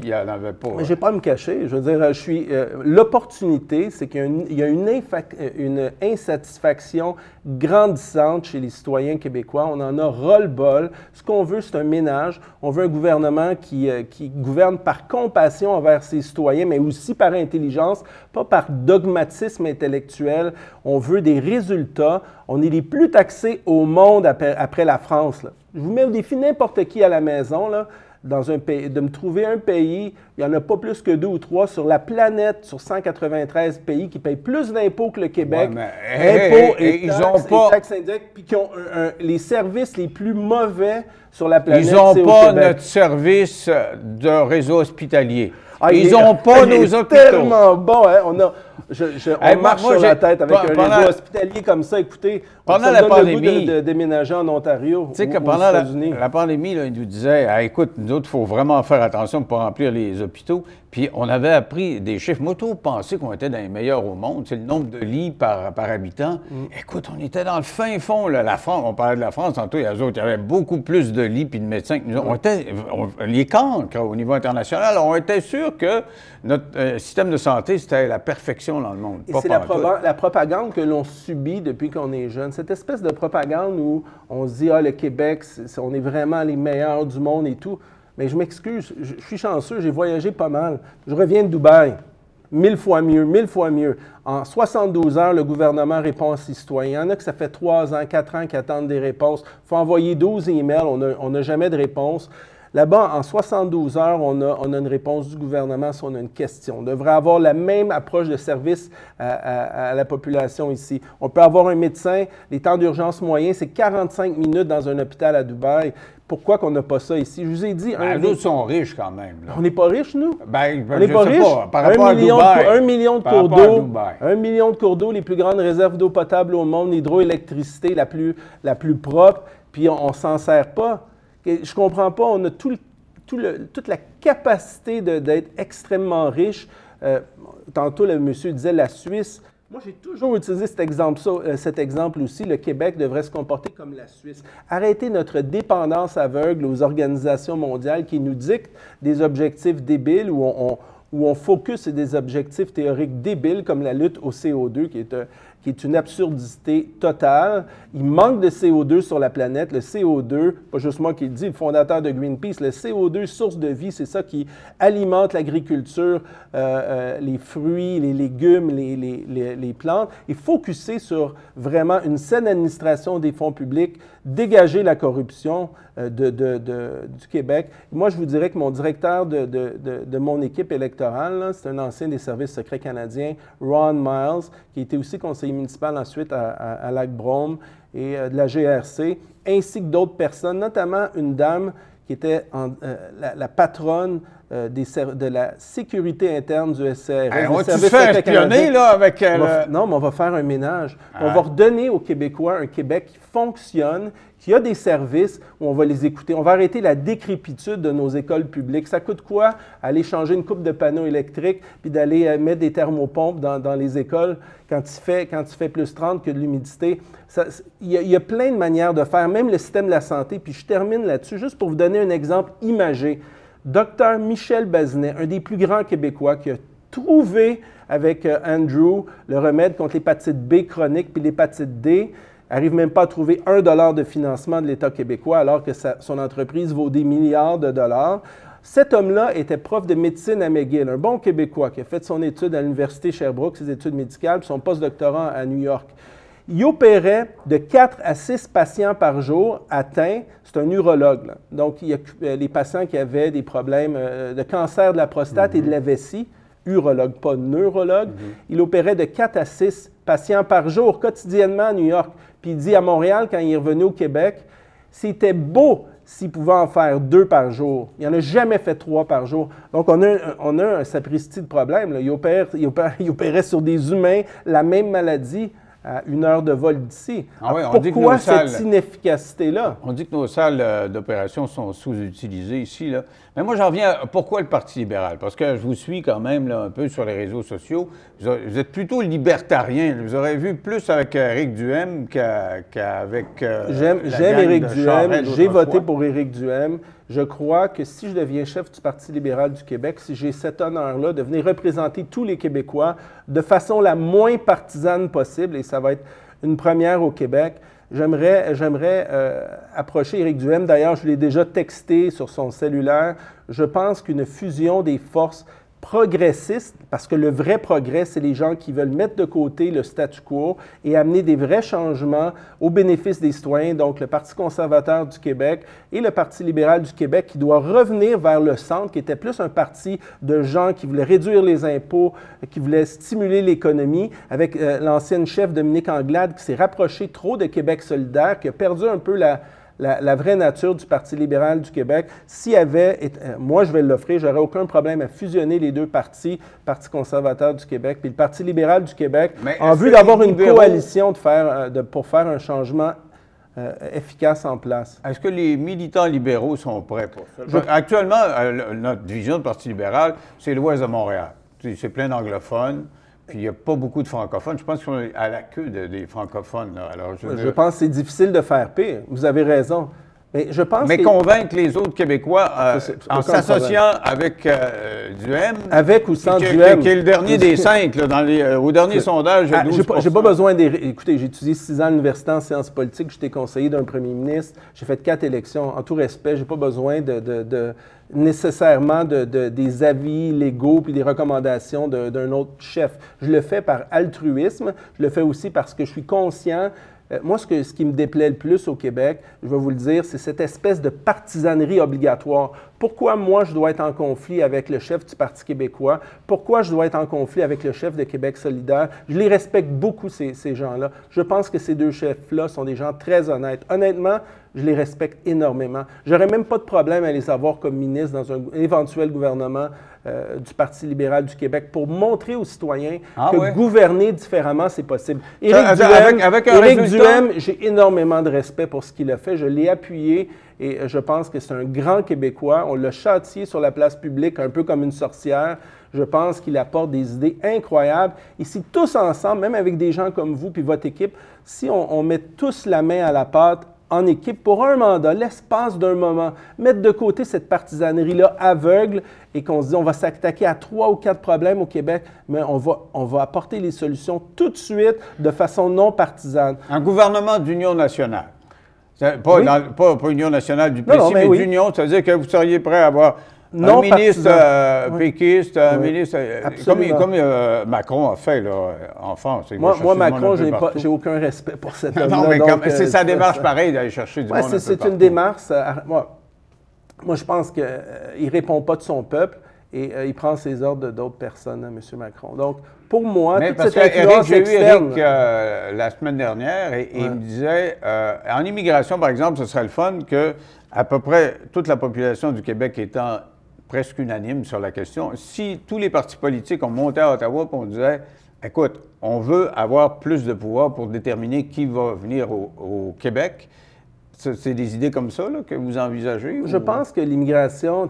Il n'y en avait pas. Mais je vais pas à me cacher. Je veux dire, je suis... Euh, l'opportunité, c'est qu'il y a, une, une, insatisfaction grandissante chez les citoyens québécois. On en a ras-le-bol. Ce qu'on veut, un ménage. On veut un gouvernement qui, euh, qui, gouverne par compassion envers ses citoyens, mais aussi par intelligence, pas par dogmatisme intellectuel. On veut des résultats. On est les plus taxés au monde après, la France. Je vous mets au défi n'importe qui à la maison. Dans un pays, de me trouver un pays, il n'y en a pas plus que deux ou trois sur la planète, sur 193 pays qui payent plus d'impôts que le Québec. impôts et, taxes, indirectes, puis qui ont les services les plus mauvais sur la planète. Ils n'ont pas notre service de réseau hospitalier. Ah, ils n'ont pas nos hôpitaux. tellement bon. Hein? On, a, on marche sur la tête avec un réseau hospitalier comme ça. Écoutez, pendant la pandémie, de, déménager en Ontario. Tu sais que pendant la, pandémie, là, ils nous disaient ah, écoute, nous autres, il faut vraiment faire attention pour remplir les hôpitaux. Puis on avait appris des chiffres. Moi, tout pensais qu'on était dans les meilleurs au monde. C'est le nombre de lits par, par habitant. Mm. Écoute, on était dans le fin fond. Là, la France, on parlait de la France tantôt, il y, autres, il y avait beaucoup plus de lits puis de médecins que nous. On était, les cancres au niveau international, on était sûr que notre euh, système de santé, c'était la perfection dans le monde. Et c'est la, la, propagande que l'on subit depuis qu'on est jeune cette espèce de propagande où on se dit, ah, le Québec, on est vraiment les meilleurs du monde et tout. Mais je m'excuse, je, suis chanceux, j'ai voyagé pas mal. Je reviens de Dubaï. Mille fois mieux, mille fois mieux. En 72 heures, le gouvernement répond à ses citoyens. Il y en a que ça fait 3 ans, 4 ans qui attendent des réponses. Il faut envoyer 12 emails, on n'a jamais de réponse. Là-bas, en 72 heures, on a, une réponse du gouvernement si on a une question. On devrait avoir la même approche de service à, la population ici. On peut avoir un médecin, les temps d'urgence moyens, c'est 45 minutes dans un hôpital à Dubaï. Pourquoi qu'on n'a pas ça ici? Je vous ai dit... Ben, nous sont riches quand même. On n'est pas riches, nous? Ben, on n'est pas riches? Par rapport un, million à Dubaï, un million de cours d'eau. Un million de cours d'eau, les plus grandes réserves d'eau potable au monde, l'hydroélectricité la plus, la plus propre, puis on ne s'en sert pas. Je ne comprends pas, on a tout toute la capacité d'être extrêmement riche. Euh, tantôt, le monsieur disait la Suisse. Moi, j'ai toujours utilisé cet exemple, euh, cet aussi. Le Québec devrait se comporter comme la Suisse. Arrêter notre dépendance aveugle aux organisations mondiales qui nous dictent des objectifs débiles où on, on focus sur des objectifs théoriques débiles comme la lutte au CO2, qui est qui est une absurdité totale. Il manque de CO2 sur la planète. Le CO2, pas juste moi qui le dis, le fondateur de Greenpeace, le CO2, source de vie, c'est ça qui alimente l'agriculture, euh, euh, les fruits, les légumes, les, les, les, plantes, et focuser sur vraiment une saine administration des fonds publics, dégager la corruption euh, de, du Québec. Moi, je vous dirais que mon directeur de, mon équipe électorale, c'est un ancien des services secrets canadiens, Ron Miles, qui était aussi conseiller municipal ensuite à, à, Lac-Brome et euh, de la GRC, ainsi que d'autres personnes, notamment une dame qui était euh, la patronne euh, des de la sécurité interne du SCRS. Hey, des on va-tu se faire espionner, là, avec... euh, va non, mais on va faire un ménage. On va redonner aux Québécois un Québec qui fonctionne, qui a des services où on va les écouter. On va arrêter la décrépitude de nos écoles publiques. Ça coûte quoi aller changer une coupe de panneaux électriques puis d'aller euh, mettre des thermopompes dans, dans les écoles quand il, fait, quand il fait plus 30 que de l'humidité? Il y, y a plein de manières de faire, même le système de la santé. Puis je termine là-dessus juste pour vous donner un exemple imagé. Docteur Michel Bazinet, un des plus grands Québécois qui a trouvé avec euh, Andrew le remède contre l'hépatite B chronique puis l'hépatite D, arrive même pas à trouver un dollar de financement de l'État québécois alors que son entreprise vaut des milliards de dollars. Cet homme-là était prof de médecine à McGill, un bon Québécois qui a fait son étude à l'Université Sherbrooke, ses études médicales, puis son postdoctorat à New York. Il opérait de 4 à 6 patients par jour atteints. C'est un urologue. là. Donc, il y a euh, les patients qui avaient des problèmes euh, de cancer de la prostate et de la vessie. Urologue, pas neurologue. Il opérait de 4 à 6 patients par jour, quotidiennement à New York. Puis il dit à Montréal, quand il est revenu au Québec, c'était beau s'il pouvait en faire deux par jour. Il n'en a jamais fait trois par jour. Donc, on a un, on a un sapristi de problème. là. Il, opère- il opère- il opérait sur des humains la même maladie à une heure de vol d'ici. Ah oui, Alors, on dit que pourquoi salles- cette inefficacité-là? On dit que nos salles euh, d'opération sont sous-utilisées ici. Là. Mais moi, j'en reviens à pourquoi le Parti libéral? Parce que je vous suis quand même là, un peu sur les réseaux sociaux. Vous, êtes plutôt libertarien. Vous aurez vu plus avec Éric Duhem qu'avec. euh, J'aime Éric Duhem. J'ai voté pour Éric Duhem. Je crois que si je deviens chef du Parti libéral du Québec, si j'ai cet honneur-là de venir représenter tous les Québécois de façon la moins partisane possible, et ça va être une première au Québec, j'aimerais j'aimerais, euh, approcher Éric Duhem. D'ailleurs, je l'ai déjà texté sur son cellulaire. Je pense qu'une fusion des forces progressistes, parce que le vrai progrès, c'est les gens qui veulent mettre de côté le statu quo et amener des vrais changements au bénéfice des citoyens, donc le Parti conservateur du Québec et le Parti libéral du Québec, qui doit revenir vers le centre, qui était plus un parti de gens qui voulaient réduire les impôts, qui voulaient stimuler l'économie, avec euh, l'ancienne chef Dominique Anglade, qui s'est rapproché trop de Québec solidaire, qui a perdu un peu la, la, la vraie nature du Parti libéral du Québec. S'il y avait, été- euh, moi je vais l'offrir, j'aurais aucun problème à fusionner les deux partis, Parti conservateur du Québec puis le Parti libéral du Québec, Mais en vue d'avoir une libéraux- coalition de faire, euh, de- pour faire un changement euh, efficace en place? Est-ce que les militants libéraux sont prêts pour ça? Je- Actuellement, euh, notre vision de Parti libéral, c'est l'ouest de Montréal. C'est plein d'anglophones, puis il n'y a pas beaucoup de francophones. Je pense qu'on est à la queue de- des francophones. là. Alors, je pense que c'est difficile de faire pire. Vous avez raison. Mais je pense Mais que- convaincre les autres Québécois euh, en s'associant avec euh, Duhem. Avec ou sans qui, qui- est le dernier des cinq. là, dans les, euh, au dernier sondage, Ah, 12 j'ai pas, pas besoin des. Écoutez, j'ai étudié six ans à l'université en sciences politiques. J'étais conseiller d'un premier ministre. J'ai fait quatre élections. En tout respect, j'ai pas besoin de, de- de- nécessairement de, de- des avis légaux puis des recommandations de- d'un autre chef. Je le fais par altruisme. Je le fais aussi parce que je suis conscient. Euh, moi, ce, que- ce qui me déplaît le plus au Québec, je vais vous le dire, c'est cette espèce de partisanerie obligatoire. Pourquoi moi, je dois être en conflit avec le chef du Parti québécois? Pourquoi je dois être en conflit avec le chef de Québec solidaire? Je les respecte beaucoup, ces, ces gens-là. Je pense que ces deux chefs-là sont des gens très honnêtes. Honnêtement, je les respecte énormément. J'aurais même pas de problème à les avoir comme ministres dans un éventuel gouvernement euh, du Parti libéral du Québec pour montrer aux citoyens Ah que ouais? gouverner différemment, c'est possible. Éric? Duhem, j'ai énormément de respect pour ce qu'il a fait. Je l'ai appuyé et je pense que c'est un grand Québécois. On l'a châtié sur la place publique un peu comme une sorcière. Je pense qu'il apporte des idées incroyables. Et si tous ensemble, même avec des gens comme vous puis votre équipe, si on, on met tous la main à la pâte en équipe pour un mandat, l'espace d'un moment, mettre de côté cette partisanerie-là aveugle et qu'on se dit on va s'attaquer à trois ou quatre problèmes au Québec, mais on va, on va apporter les solutions tout de suite de façon non partisane. Un gouvernement d'union nationale. Pas, Oui. dans- pas, pas union nationale du Non, PC, non, mais mais, oui. d'union. C'est-à-dire que vous seriez prêt à avoir Non un ministre partisan. euh, Oui. péquiste, un ministre. euh, comme comme, euh, Macron a fait là, en France. Moi, Macron, partout. j'ai aucun respect pour cet Non, homme-là. mais c'est euh, sa ça- démarche ça- pareille d'aller chercher du Ouais, monde c'est un une démarche. euh, moi, moi, je pense qu'il ne répond pas de son peuple. et euh, il prend ses ordres d'autres personnes, hein, M. Macron. Donc, pour moi, Mais toute parce cette que Eric, j'ai eu. Eric euh, la semaine dernière et, et il me disait, euh, en immigration, par exemple, ce serait le fun que à peu près toute la population du Québec étant presque unanime sur la question, si tous les partis politiques ont monté à Ottawa et on disait, écoute, on veut avoir plus de pouvoir pour déterminer qui va venir au, au Québec, c'est des idées comme ça que vous envisagez? Je pense que l'immigration,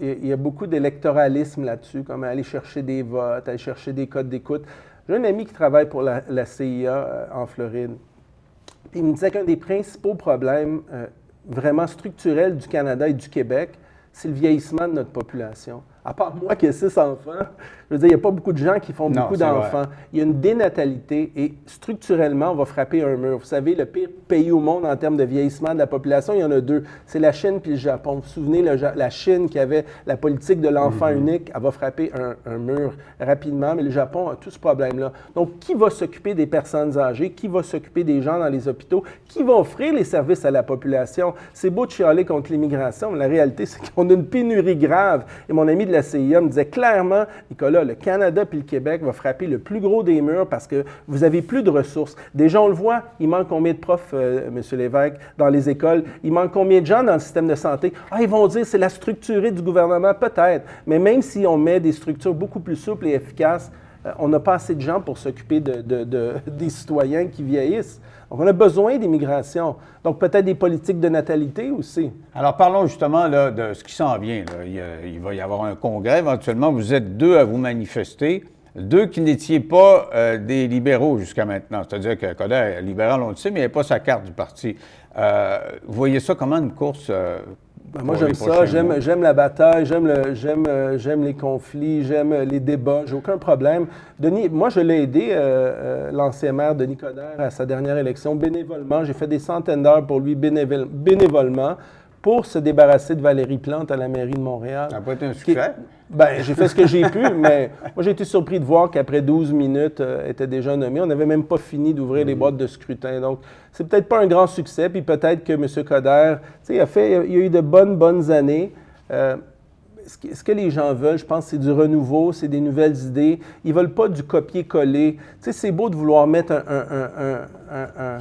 il y a- beaucoup d'électoralisme là-dessus, comme aller chercher des votes, aller chercher des codes d'écoute. J'ai un ami qui travaille pour la, CIA euh, en Floride. Il me disait qu'un des principaux problèmes euh, vraiment structurels du Canada et du Québec, c'est le vieillissement de notre population. À part moi qui ai six enfants, je veux dire, il n'y a pas beaucoup de gens qui font Non, beaucoup d'enfants. Il y a une dénatalité et structurellement, on va frapper un mur. Vous savez, le pire pays au monde en termes de vieillissement de la population, il y en a deux. C'est la Chine puis le Japon. Vous vous souvenez, le la Chine qui avait la politique de l'enfant Mm-hmm. unique, elle va frapper un, un mur rapidement, mais le Japon a tout ce problème-là. Donc, qui va s'occuper des personnes âgées? Qui va s'occuper des gens dans les hôpitaux? Qui va offrir les services à la population? C'est beau de chialer contre l'immigration, mais la réalité, c'est qu'on a une pénurie grave. Et mon ami de la CIA me disait clairement, Nicolas, le Canada puis le Québec va frapper le plus gros des murs parce que vous avez plus de ressources. Déjà, on le voit, il manque combien de profs, euh, M. Lévesque, dans les écoles? Il manque combien de gens dans le système de santé? Ah, ils vont dire c'est la structurée du gouvernement, peut-être. Mais même si on met des structures beaucoup plus souples et efficaces, euh, on n'a pas assez de gens pour s'occuper de- de- de- des citoyens qui vieillissent. Donc, on a besoin d'immigration. Donc, peut-être des politiques de natalité aussi. Alors, parlons justement là, de ce qui s'en vient. Il, va y avoir un congrès éventuellement. Vous êtes deux à vous manifester. Deux qui n'étiez pas euh, des libéraux jusqu'à maintenant. C'est-à-dire que Coder libéral, on le sait, mais il a pas sa carte du parti. Euh, vous voyez ça comment une course? euh, Ben, moi, j'aime ça. J'aime, j'aime la bataille, j'aime, le, j'aime, euh, j'aime les conflits, j'aime euh, les débats. J'ai aucun problème. Denis, moi, je l'ai aidé, euh, euh, l'ancien maire Denis Coderre, à sa dernière élection, bénévolement. J'ai fait des centaines d'heures pour lui bénévol- bénévolement pour se débarrasser de Valérie Plante à la mairie de Montréal. Ça n'a pas été un Qui- succès? Ben, j'ai fait ce que j'ai pu, mais moi, j'ai été surpris de voir qu'après 12 minutes, euh, elle était déjà nommée. On n'avait même pas fini d'ouvrir les boîtes de scrutin. Donc, c'est peut-être pas un grand succès. Puis peut-être que M. Coder, tu sais, il a, fait, il y a eu de bonnes, bonnes années. Euh, ce que, ce que les gens veulent, je pense, c'est du renouveau, c'est des nouvelles idées. Ils veulent pas du copier-coller. Tu sais, c'est beau de vouloir mettre un- un- un- un-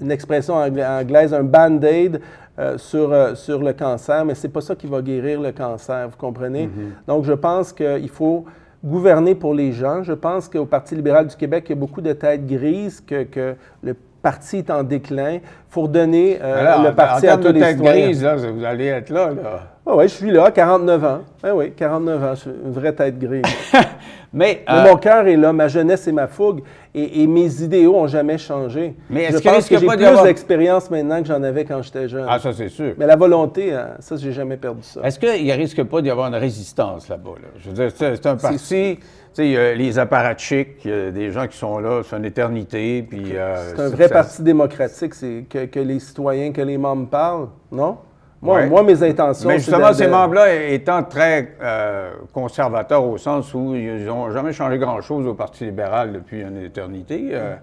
une expression angla- anglaise, un band-aid euh, sur, euh, sur le cancer, mais c'est pas ça qui va guérir le cancer, vous comprenez? Donc, je pense qu'il faut gouverner pour les gens. Je pense qu'au Parti libéral du Québec, il y a beaucoup de têtes grises, que, que le parti est en déclin. Il faut redonner euh, Alors, le en- parti en à termes tous de les tête citoyens. grise, là, vous allez être là. là. Ah oui, je suis là, 49 ans. Ah oui, 49 ans, je suis une vraie tête grise. Mais, Mais euh, mon cœur est là, ma jeunesse et ma fougue, et, et mes idéaux n'ont jamais changé. Mais est-ce je qu'il pense risque que j'ai pas plus d'expérience maintenant que j'en avais quand j'étais jeune. ah, ça, c'est sûr. Mais la volonté, hein, ça, j'ai jamais perdu ça. Est-ce qu'il ne risque pas d'y avoir une résistance là-bas? là? Je veux dire, c'est un parti, tu sais, il y a les apparatchiks, il y a des gens qui sont là, c'est une éternité, puis... euh, C'est un vrai ça- parti démocratique, c'est que, que les citoyens, que les membres parlent, non? Moi, Ouais. moi mes intentions, Mais justement, de- ces membres-là étant très euh, conservateurs au sens où ils n'ont jamais changé grand-chose au Parti libéral depuis une éternité, euh,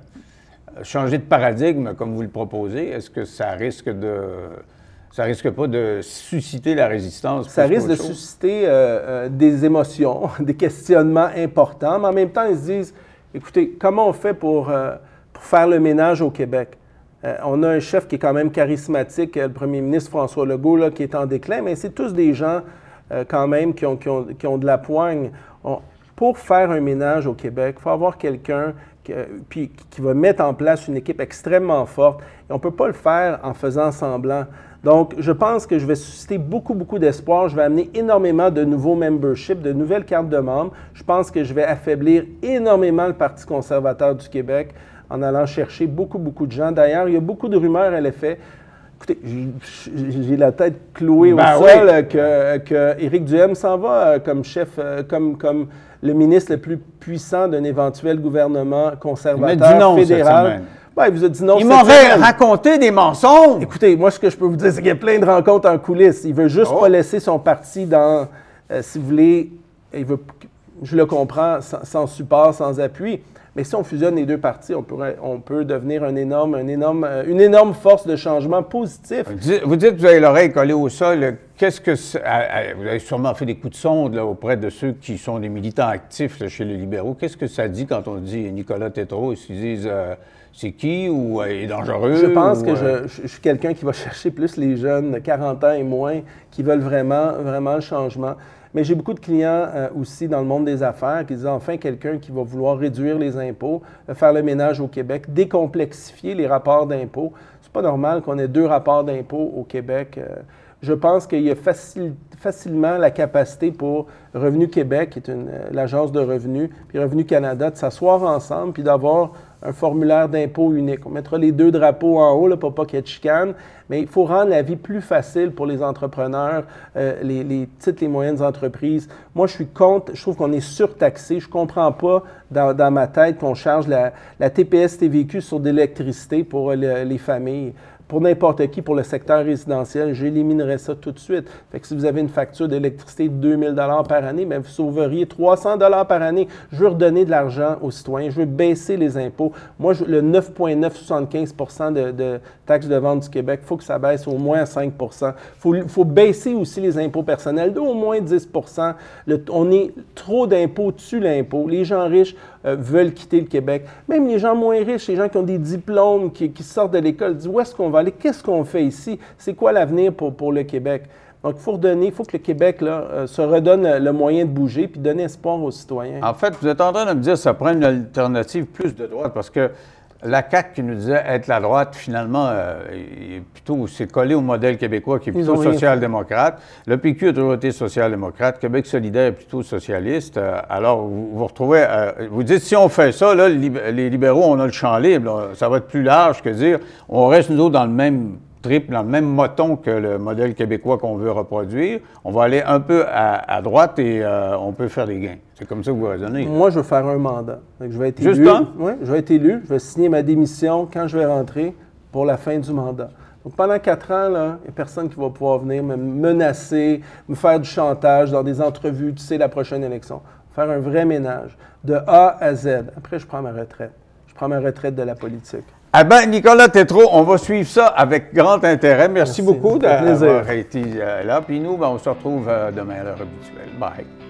changer de paradigme comme vous le proposez, est-ce que ça risque de... Ça risque pas de susciter la résistance? Ça risque de chose? susciter euh, des émotions, des questionnements importants, mais en même temps, ils se disent, écoutez, comment on fait pour, pour faire le ménage au Québec? Euh, on a un chef qui est quand même charismatique, euh, le premier ministre François Legault, qui est en déclin, mais c'est tous des gens euh, quand même qui ont, qui ont- qui ont de la poigne. Pour faire un ménage au Québec, il faut avoir quelqu'un qui va mettre en place une équipe extrêmement forte. Et on ne peut pas le faire en faisant semblant. Donc, je pense que je vais susciter beaucoup, beaucoup d'espoir. Je vais amener énormément de nouveaux memberships, de nouvelles cartes de membres. Je pense que je vais affaiblir énormément le Parti conservateur du Québec en allant chercher beaucoup, beaucoup de gens. D'ailleurs, il y a beaucoup de rumeurs à l'effet. Écoutez, j'ai- la tête clouée Ben au oui. sol que, que Éric Duhem s'en va euh, comme chef, euh, comme, comme le ministre le plus puissant d'un éventuel gouvernement conservateur dit non cette fédéral. Ben, il vous a dit non Il m'aurait raconté des mensonges! Écoutez, moi, ce que je peux vous dire, c'est qu'il y a plein de rencontres en coulisses. Il veut juste Oh. pas laisser son parti dans, euh, si vous voulez, il veut, je le comprends, sans, sans support, sans appui. Mais si on fusionne les deux partis, on, pourrait, on peut devenir un énorme, un énorme, euh, une énorme force de changement positif. Vous dites- que vous avez l'oreille collée au sol. qu'est-ce que vous avez sûrement fait des coups de sonde là, auprès de ceux qui sont des militants actifs là, chez les libéraux. Qu'est-ce que ça dit quand on dit Nicolas Tétrault? Est-ce qu'ils disent euh, c'est qui ou euh, il est dangereux? Je pense ou, que euh, je, suis quelqu'un qui va chercher plus les jeunes de 40 ans et moins qui veulent vraiment, vraiment le changement. Mais j'ai beaucoup de clients euh, aussi dans le monde des affaires qui disent enfin quelqu'un qui va vouloir réduire les impôts, euh, faire le ménage au Québec, décomplexifier les rapports d'impôts. C'est pas normal qu'on ait deux rapports d'impôts au Québec. euh, je pense qu'il y a facile- facilement la capacité pour Revenu Québec, qui est l'agence de revenus, puis Revenu Canada, de s'asseoir ensemble puis d'avoir un formulaire d'impôt unique. On mettra les deux drapeaux en haut pour pas qu'il y ait de chicane, mais il faut rendre la vie plus facile pour les entrepreneurs, euh, les, les petites et moyennes entreprises. Moi, je suis contre, je trouve qu'on est surtaxé. Je comprends pas dans, ma tête qu'on charge la, la TPS TVQ sur de l'électricité pour le- les familles pour n'importe qui, pour le secteur résidentiel, j'éliminerais ça tout de suite. Fait que si vous avez une facture d'électricité de 2000 par année, mais vous sauveriez 300 par année. Je veux redonner de l'argent aux citoyens. Je veux baisser les impôts. Moi, le 9,975 de, de taxes de vente du Québec, il faut que ça baisse au moins à 5 Il faut, baisser aussi les impôts personnels d'au moins 10 Le- On est trop d'impôts dessus l'impôt. Les gens riches euh, veulent quitter le Québec. Même les gens moins riches, les gens qui ont des diplômes, qui, sortent de l'école, disent où est-ce qu'on va aller, qu'est-ce qu'on fait ici, c'est quoi l'avenir pour, le Québec? Donc, il faut redonner, faut que le Québec euh, se redonne le moyen de bouger puis donner espoir aux citoyens. En fait, vous êtes en train de me dire que ça prend une alternative plus de droite parce que la CAQ qui nous disait être la droite, finalement, euh, est plutôt c'est collé au modèle québécois qui est plutôt social-démocrate. Le PQ a toujours été social-démocrate. Québec solidaire est plutôt socialiste. Euh, alors, vous vous retrouvez, euh, vous dites si on fait ça, là, les lib- les libéraux, on a le champ libre. ça va être plus large que dire on reste nous autres dans le même dans le même moton que le modèle québécois qu'on veut reproduire. On va aller un peu à, à droite et euh, on peut faire des gains. C'est comme ça que vous raisonnez. Moi, je veux faire un mandat. Je vais être Juste élu. un? Oui, je vais être élu. Je vais signer ma démission quand je vais rentrer pour la fin du mandat. Donc, pendant quatre ans, il n'y a personne qui va pouvoir venir me menacer, me faire du chantage dans des entrevues, tu sais, la prochaine élection. Faire un vrai ménage, de A à Z. Après, je prends ma retraite. Je prends ma retraite de la politique. Eh bien, Nicolas Tétrault, on va suivre ça avec grand intérêt. Merci, Merci. beaucoup d'avoir été euh, là. Puis nous, ben, on se retrouve euh, demain à l'heure habituelle. Bye.